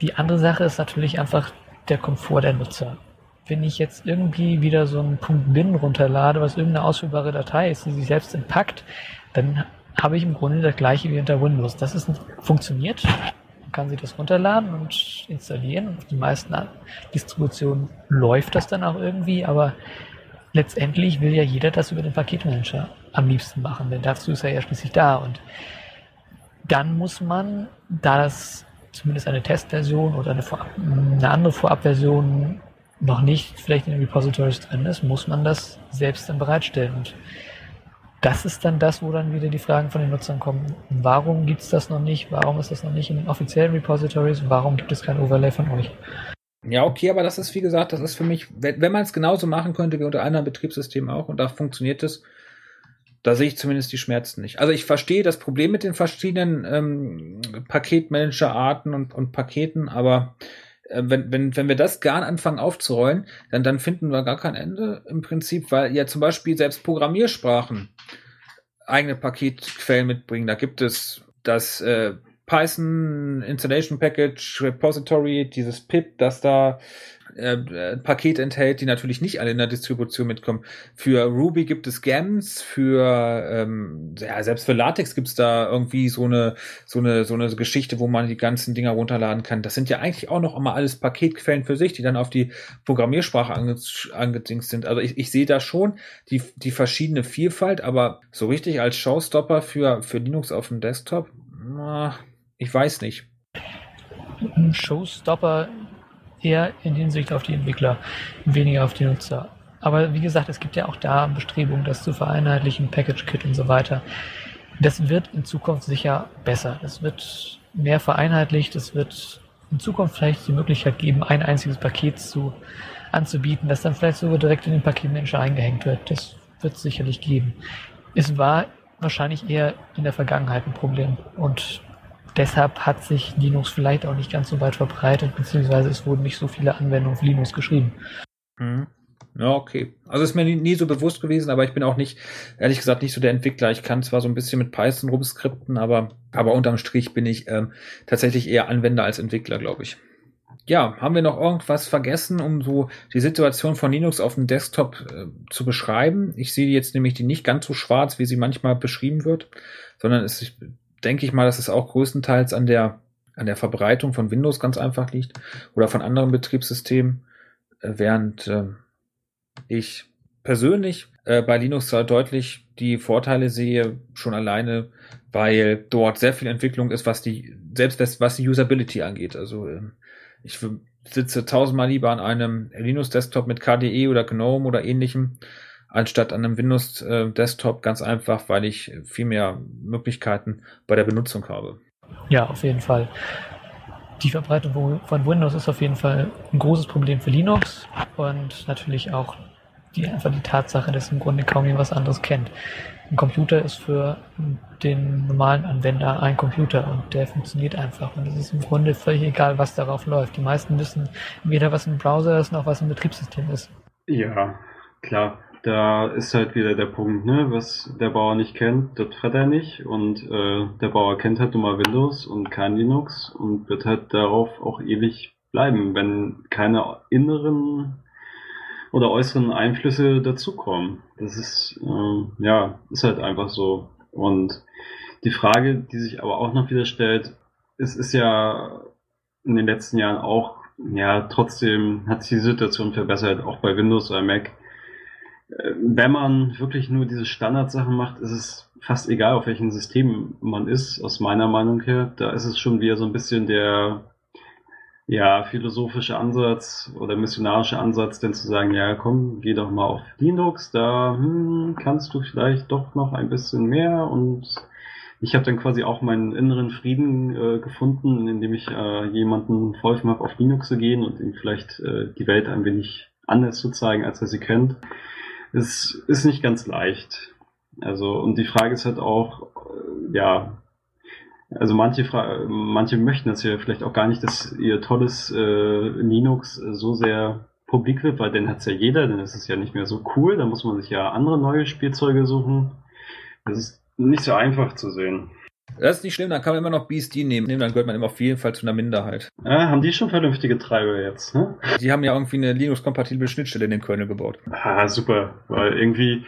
Die andere Sache ist natürlich einfach der Komfort der Nutzer. Wenn ich jetzt irgendwie wieder so einen .bin runterlade, was irgendeine ausführbare Datei ist, die sich selbst entpackt, dann habe ich im Grunde das gleiche wie unter Windows. Das ist funktioniert. Man kann sich das runterladen und installieren. Auf die meisten Distributionen läuft das dann auch irgendwie, aber letztendlich will ja jeder das über den Paketmanager am liebsten machen, denn dazu ist er ja schließlich da. Und dann muss man, da das zumindest eine Testversion oder eine, Vorab, eine andere Vorabversion noch nicht vielleicht in den Repositories drin ist, muss man das selbst dann bereitstellen. Und das ist dann das, wo dann wieder die Fragen von den Nutzern kommen. Warum gibt es das noch nicht? Warum ist das noch nicht in den offiziellen Repositories? Warum gibt es kein Overlay von euch? Ja, okay, aber das ist, wie gesagt, das ist für mich, wenn, wenn man es genauso machen könnte wie unter anderen Betriebssystemen auch und da funktioniert es, da sehe ich zumindest die Schmerzen nicht. Also ich verstehe das Problem mit den verschiedenen ähm, Paketmanager-Arten und, und Paketen, aber äh, wenn, wenn, wenn wir das gar anfangen aufzurollen, dann, dann finden wir gar kein Ende im Prinzip, weil ja zum Beispiel selbst Programmiersprachen eigene Paketquellen mitbringen. Da gibt es das äh, Python Installation Package Repository, dieses PIP, das da äh, äh, Paket enthält, die natürlich nicht alle in der Distribution mitkommen. Für Ruby gibt es GAMS, für ähm, ja, selbst für Latex gibt es da irgendwie so eine so eine so eine Geschichte, wo man die ganzen Dinger runterladen kann. Das sind ja eigentlich auch noch immer alles Paketquellen für sich, die dann auf die Programmiersprache ange angedingst sind. Also ich, ich sehe da schon die die verschiedene Vielfalt, aber so richtig als Showstopper für für Linux auf dem Desktop, ich weiß nicht. Ein Showstopper eher in Hinsicht auf die Entwickler, weniger auf die Nutzer. Aber wie gesagt, es gibt ja auch da Bestrebungen, das zu vereinheitlichen, Package Kit und so weiter. Das wird in Zukunft sicher besser. Es wird mehr vereinheitlicht. Es wird in Zukunft vielleicht die Möglichkeit geben, ein einziges Paket zu, anzubieten, das dann vielleicht sogar direkt in den Paketmanager eingehängt wird. Das wird es sicherlich geben. Es war wahrscheinlich eher in der Vergangenheit ein Problem. Und deshalb hat sich Linux vielleicht auch nicht ganz so weit verbreitet, beziehungsweise es wurden nicht so viele Anwendungen für Linux geschrieben. Mhm. Ja, okay. Also ist mir nie, nie, so bewusst gewesen, aber ich bin auch nicht, ehrlich gesagt, nicht so der Entwickler. Ich kann zwar so ein bisschen mit Python rumskripten, aber, aber unterm Strich bin ich ähm, tatsächlich eher Anwender als Entwickler, glaube ich. Ja, haben wir noch irgendwas vergessen, um so die Situation von Linux auf dem Desktop äh, zu beschreiben? Ich sehe jetzt nämlich die nicht ganz so schwarz, wie sie manchmal beschrieben wird, sondern es ist denke ich mal, dass es auch größtenteils an der, an der Verbreitung von Windows ganz einfach liegt oder von anderen Betriebssystemen, äh, während äh, ich persönlich äh, bei Linux zwar deutlich die Vorteile sehe, schon alleine, weil dort sehr viel Entwicklung ist, was die, selbst was die Usability angeht. Also äh, ich sitze tausendmal lieber an einem Linux-Desktop mit KDE oder GNOME oder ähnlichem, anstatt an einem Windows-Desktop, ganz einfach, weil ich viel mehr Möglichkeiten bei der Benutzung habe. Ja, auf jeden Fall. Die Verbreitung von Windows ist auf jeden Fall ein großes Problem für Linux und natürlich auch die, einfach die Tatsache, dass im Grunde kaum jemand was anderes kennt. Ein Computer ist für den normalen Anwender ein Computer und der funktioniert einfach. Und es ist im Grunde völlig egal, was darauf läuft. Die meisten wissen weder, was ein Browser ist, noch was ein Betriebssystem ist. Ja, klar, da ist halt wieder der Punkt, ne, was der Bauer nicht kennt, das hat er nicht und äh, der Bauer kennt halt nun mal Windows und kein Linux und wird halt darauf auch ewig bleiben, wenn keine inneren oder äußeren Einflüsse dazukommen. Das ist, äh, ja, ist halt einfach so. Und die Frage, die sich aber auch noch wieder stellt, es ist ja in den letzten Jahren auch, ja, trotzdem hat sich die Situation verbessert, auch bei Windows oder Mac. Äh, wenn man wirklich nur diese Standardsachen macht, ist es fast egal, auf welchem System man ist, aus meiner Meinung her. Da ist es schon wieder so ein bisschen der ja, philosophische Ansatz oder missionarische Ansatz, denn zu sagen, ja, komm, geh doch mal auf Linux, da hm, kannst du vielleicht doch noch ein bisschen mehr und ich habe dann quasi auch meinen inneren Frieden äh, gefunden, indem ich äh, jemanden geholfen habe, auf Linux zu gehen und ihm vielleicht äh, die Welt ein wenig anders zu zeigen, als er sie kennt. Es ist nicht ganz leicht. Also, und die Frage ist halt auch, äh, ja, also manche, Fra manche möchten das ja vielleicht auch gar nicht, dass ihr tolles äh, Linux so sehr publik wird, weil dann hat's ja jeder, dann ist es ja nicht mehr so cool, dann muss man sich ja andere neue Spielzeuge suchen. Das ist nicht so einfach zu sehen. Das ist nicht schlimm, dann kann man immer noch BSD nehmen. Dann gehört man immer auf jeden Fall zu einer Minderheit. Ja, haben die schon vernünftige Treiber jetzt, ne? Die haben ja irgendwie eine Linux-kompatible Schnittstelle in den Kernel gebaut. Ah, super. Weil irgendwie,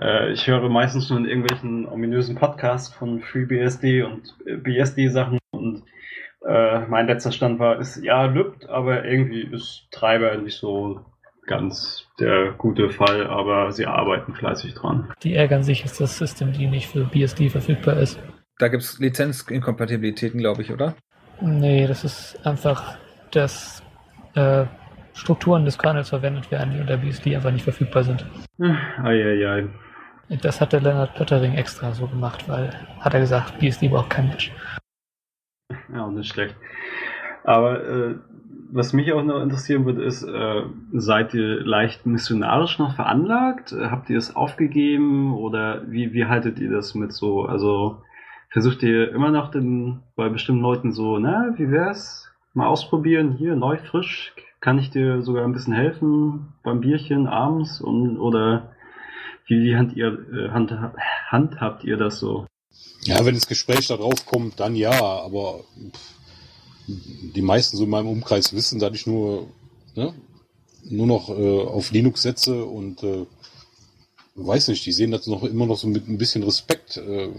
äh, ich höre meistens nur in irgendwelchen ominösen Podcasts von FreeBSD und äh, BSD-Sachen und äh, mein letzter Stand war, ist ja lübt, aber irgendwie ist Treiber nicht so ganz der gute Fall, aber sie arbeiten fleißig dran. Die ärgern sich, dass das System die nicht für BSD verfügbar ist. Da gibt's Lizenzinkompatibilitäten, glaube ich, oder? Nee, das ist einfach, dass äh, Strukturen des Kernels verwendet werden, die unter BSD einfach nicht verfügbar sind. Eieiei. Das hat der Leonard Pöttering extra so gemacht, weil, hat er gesagt, BSD braucht kein Mensch. Ja, nicht schlecht. Aber äh, was mich auch noch interessieren würde, ist, äh, seid ihr leicht missionarisch noch veranlagt? Habt ihr es aufgegeben oder wie, wie haltet ihr das mit so, also versucht ihr immer noch den, bei bestimmten Leuten so, na, wie wär's? Mal ausprobieren, hier, neu, frisch, kann ich dir sogar ein bisschen helfen beim Bierchen abends und, oder wie, hand ihr, äh, hand, handhabt ihr das so? Ja, wenn das Gespräch da drauf kommt, dann ja, aber die meisten so in meinem Umkreis wissen, dass ich nur, ne, nur noch äh, auf Linux setze und äh, weiß nicht, die sehen das noch immer noch so mit ein bisschen Respekt. Äh,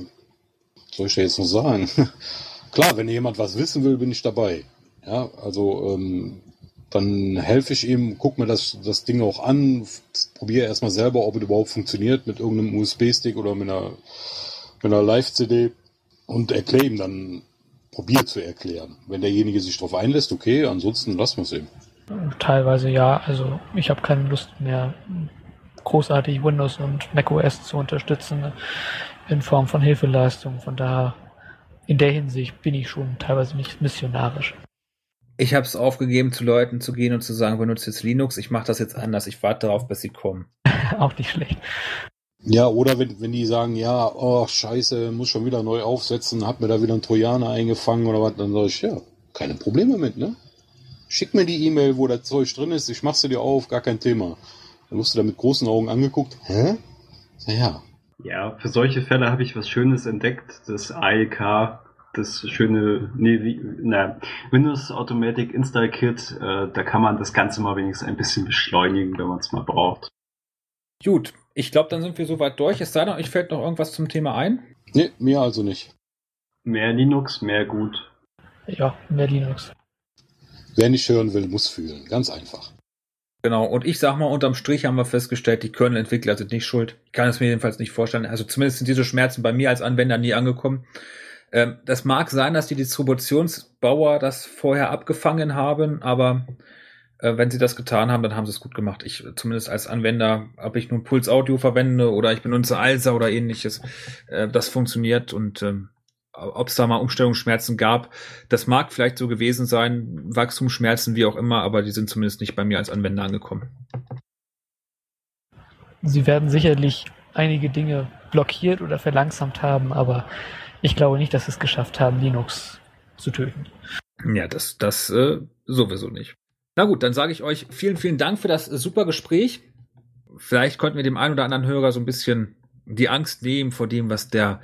soll ich da jetzt noch sagen? Klar, wenn jemand was wissen will, bin ich dabei. Ja, also ähm, dann helfe ich ihm, guck mir das, das Ding auch an, probiere erstmal selber, ob es überhaupt funktioniert mit irgendeinem USB-Stick oder mit einer, mit einer Live-CD und erkläre ihm dann, probier zu erklären. Wenn derjenige sich darauf einlässt, okay, ansonsten lassen wir es eben. Teilweise ja, also ich habe keine Lust mehr, großartig Windows und macOS zu unterstützen in Form von Hilfeleistung. Von daher, in der Hinsicht bin ich schon teilweise nicht missionarisch. Ich habe es aufgegeben, zu Leuten zu gehen und zu sagen, benutze jetzt Linux, ich mache das jetzt anders, ich warte darauf, bis sie kommen. Auch nicht schlecht. Ja, oder wenn, wenn die sagen, ja, oh scheiße, muss schon wieder neu aufsetzen, hab mir da wieder einen Trojaner eingefangen oder was, dann sage ich, ja, keine Probleme mit, ne? Schick mir die E-Mail, wo das Zeug drin ist, ich mach sie dir auf, gar kein Thema. Dann wirst du da mit großen Augen angeguckt, hä? Ja. Ja, für solche Fälle habe ich was Schönes entdeckt, das AEK, das schöne nee, wie, na, Windows Automatic Install Kit, äh, da kann man das Ganze mal wenigstens ein bisschen beschleunigen, wenn man es mal braucht. Gut, ich glaube, dann sind wir soweit durch. Es sei denn, euch fällt noch irgendwas zum Thema ein? Nee, mir also nicht. Mehr Linux, mehr gut. Ja, mehr Linux. Wer nicht hören will, muss fühlen. Ganz einfach. Genau, und ich sag mal, unterm Strich haben wir festgestellt, die Kernel-Entwickler sind nicht schuld. Ich kann es mir jedenfalls nicht vorstellen. Also zumindest sind diese Schmerzen bei mir als Anwender nie angekommen. Ähm, das mag sein, dass die Distributionsbauer das vorher abgefangen haben, aber äh, wenn sie das getan haben, dann haben sie es gut gemacht. Ich, zumindest als Anwender, ob ich nun Puls Audio verwende oder ich benutze ALSA oder ähnliches, äh, das funktioniert und ähm, ob es da mal Umstellungsschmerzen gab, das mag vielleicht so gewesen sein, Wachstumsschmerzen, wie auch immer, aber die sind zumindest nicht bei mir als Anwender angekommen. Sie werden sicherlich einige Dinge blockiert oder verlangsamt haben, aber ich glaube nicht, dass sie es geschafft haben, Linux zu töten. Ja, das, das äh, sowieso nicht. Na gut, dann sage ich euch vielen, vielen Dank für das super Gespräch. vielleicht konnten wir dem einen oder anderen Hörer so ein bisschen die Angst nehmen vor dem, was der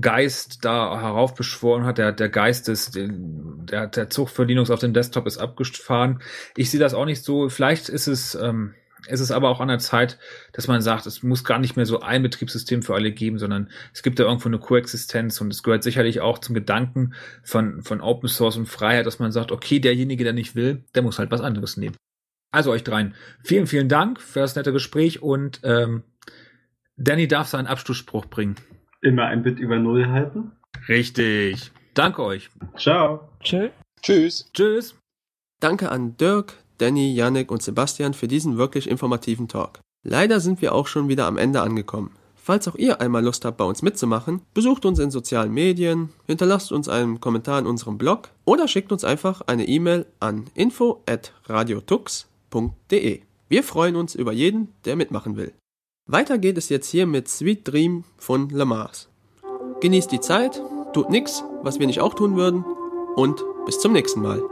Geist da heraufbeschworen hat. Der, der Geist ist, der, der Zug für Linux auf dem Desktop ist abgefahren. Ich sehe das auch nicht so. Vielleicht ist es, ähm, ist es aber auch an der Zeit, dass man sagt, es muss gar nicht mehr so ein Betriebssystem für alle geben, sondern es gibt da irgendwo eine Koexistenz und es gehört sicherlich auch zum Gedanken von, von Open Source und Freiheit, dass man sagt, okay, derjenige, der nicht will, der muss halt was anderes nehmen. Also euch dreien, vielen, vielen Dank für das nette Gespräch und ähm, Danny darf seinen Abschlussspruch bringen. Immer ein Bit über Null halten. Richtig. Danke euch. Ciao. Tschö. Tschüss. Tschüss. Danke an Dirk, Danny, Yannick und Sebastian für diesen wirklich informativen Talk. Leider sind wir auch schon wieder am Ende angekommen. Falls auch ihr einmal Lust habt, bei uns mitzumachen, besucht uns in sozialen Medien, hinterlasst uns einen Kommentar in unserem Blog oder schickt uns einfach eine E-Mail an info@radiotux.de. Wir freuen uns über jeden, der mitmachen will. Weiter geht es jetzt hier mit Sweet Dream von Lamars. Genießt die Zeit, tut nix, was wir nicht auch tun würden und bis zum nächsten Mal.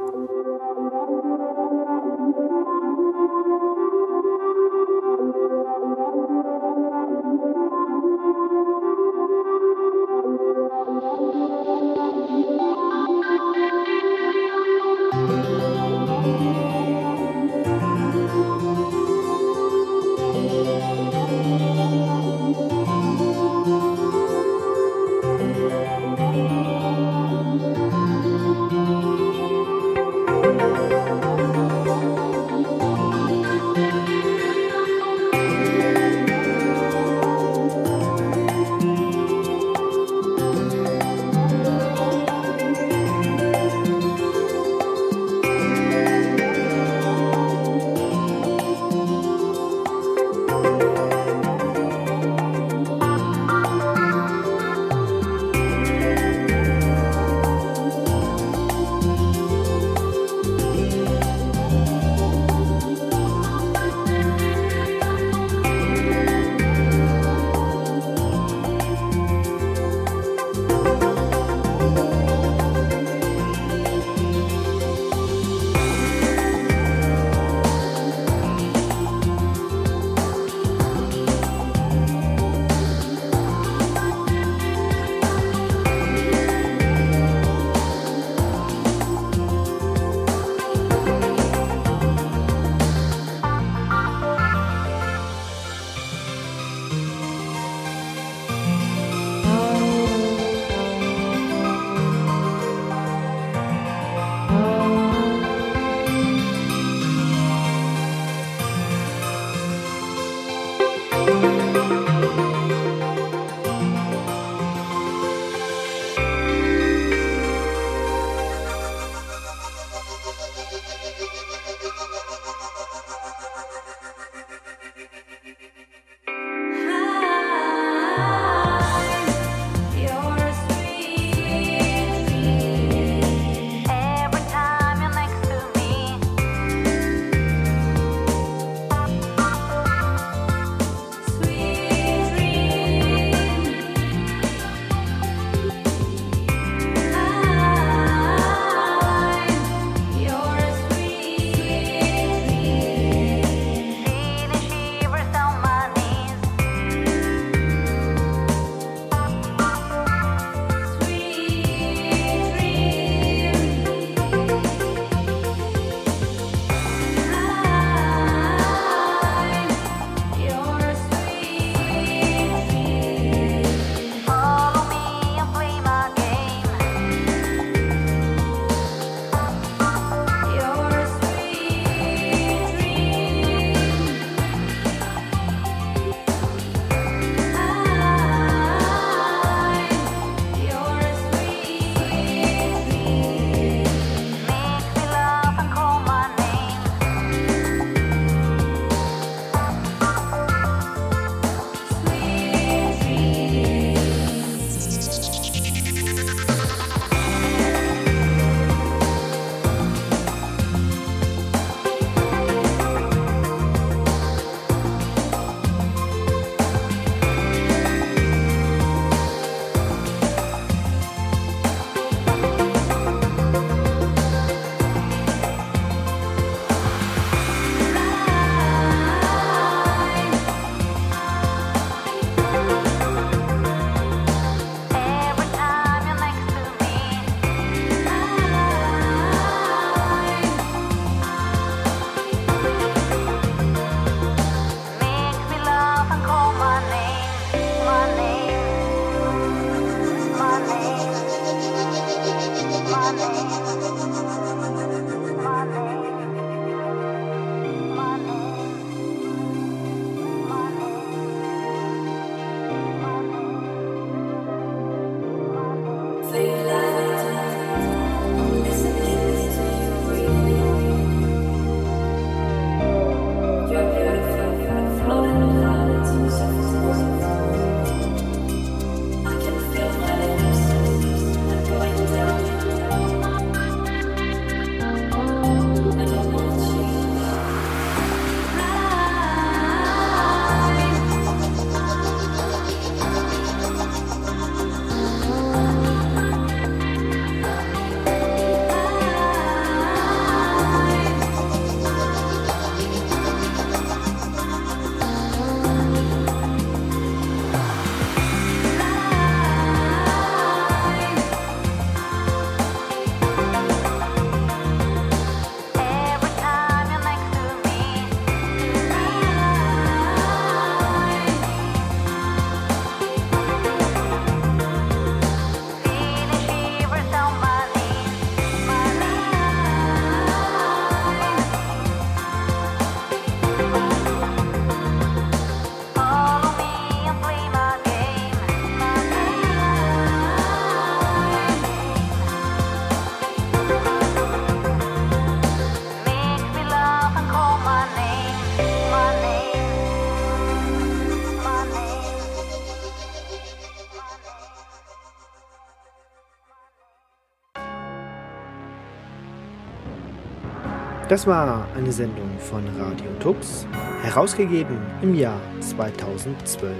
Das war eine Sendung von Radio Tux, herausgegeben im Jahr 2012.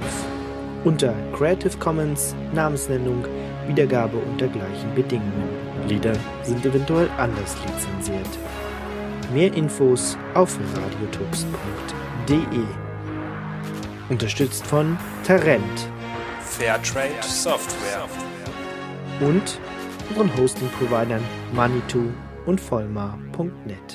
Unter Creative Commons Namensnennung Wiedergabe unter gleichen Bedingungen. Lieder sind eventuell anders lizenziert. Mehr Infos auf radiotux.de. Unterstützt von Tarent Fairtrade Software. und unseren Hosting-Providern Manitou und Vollmar.net.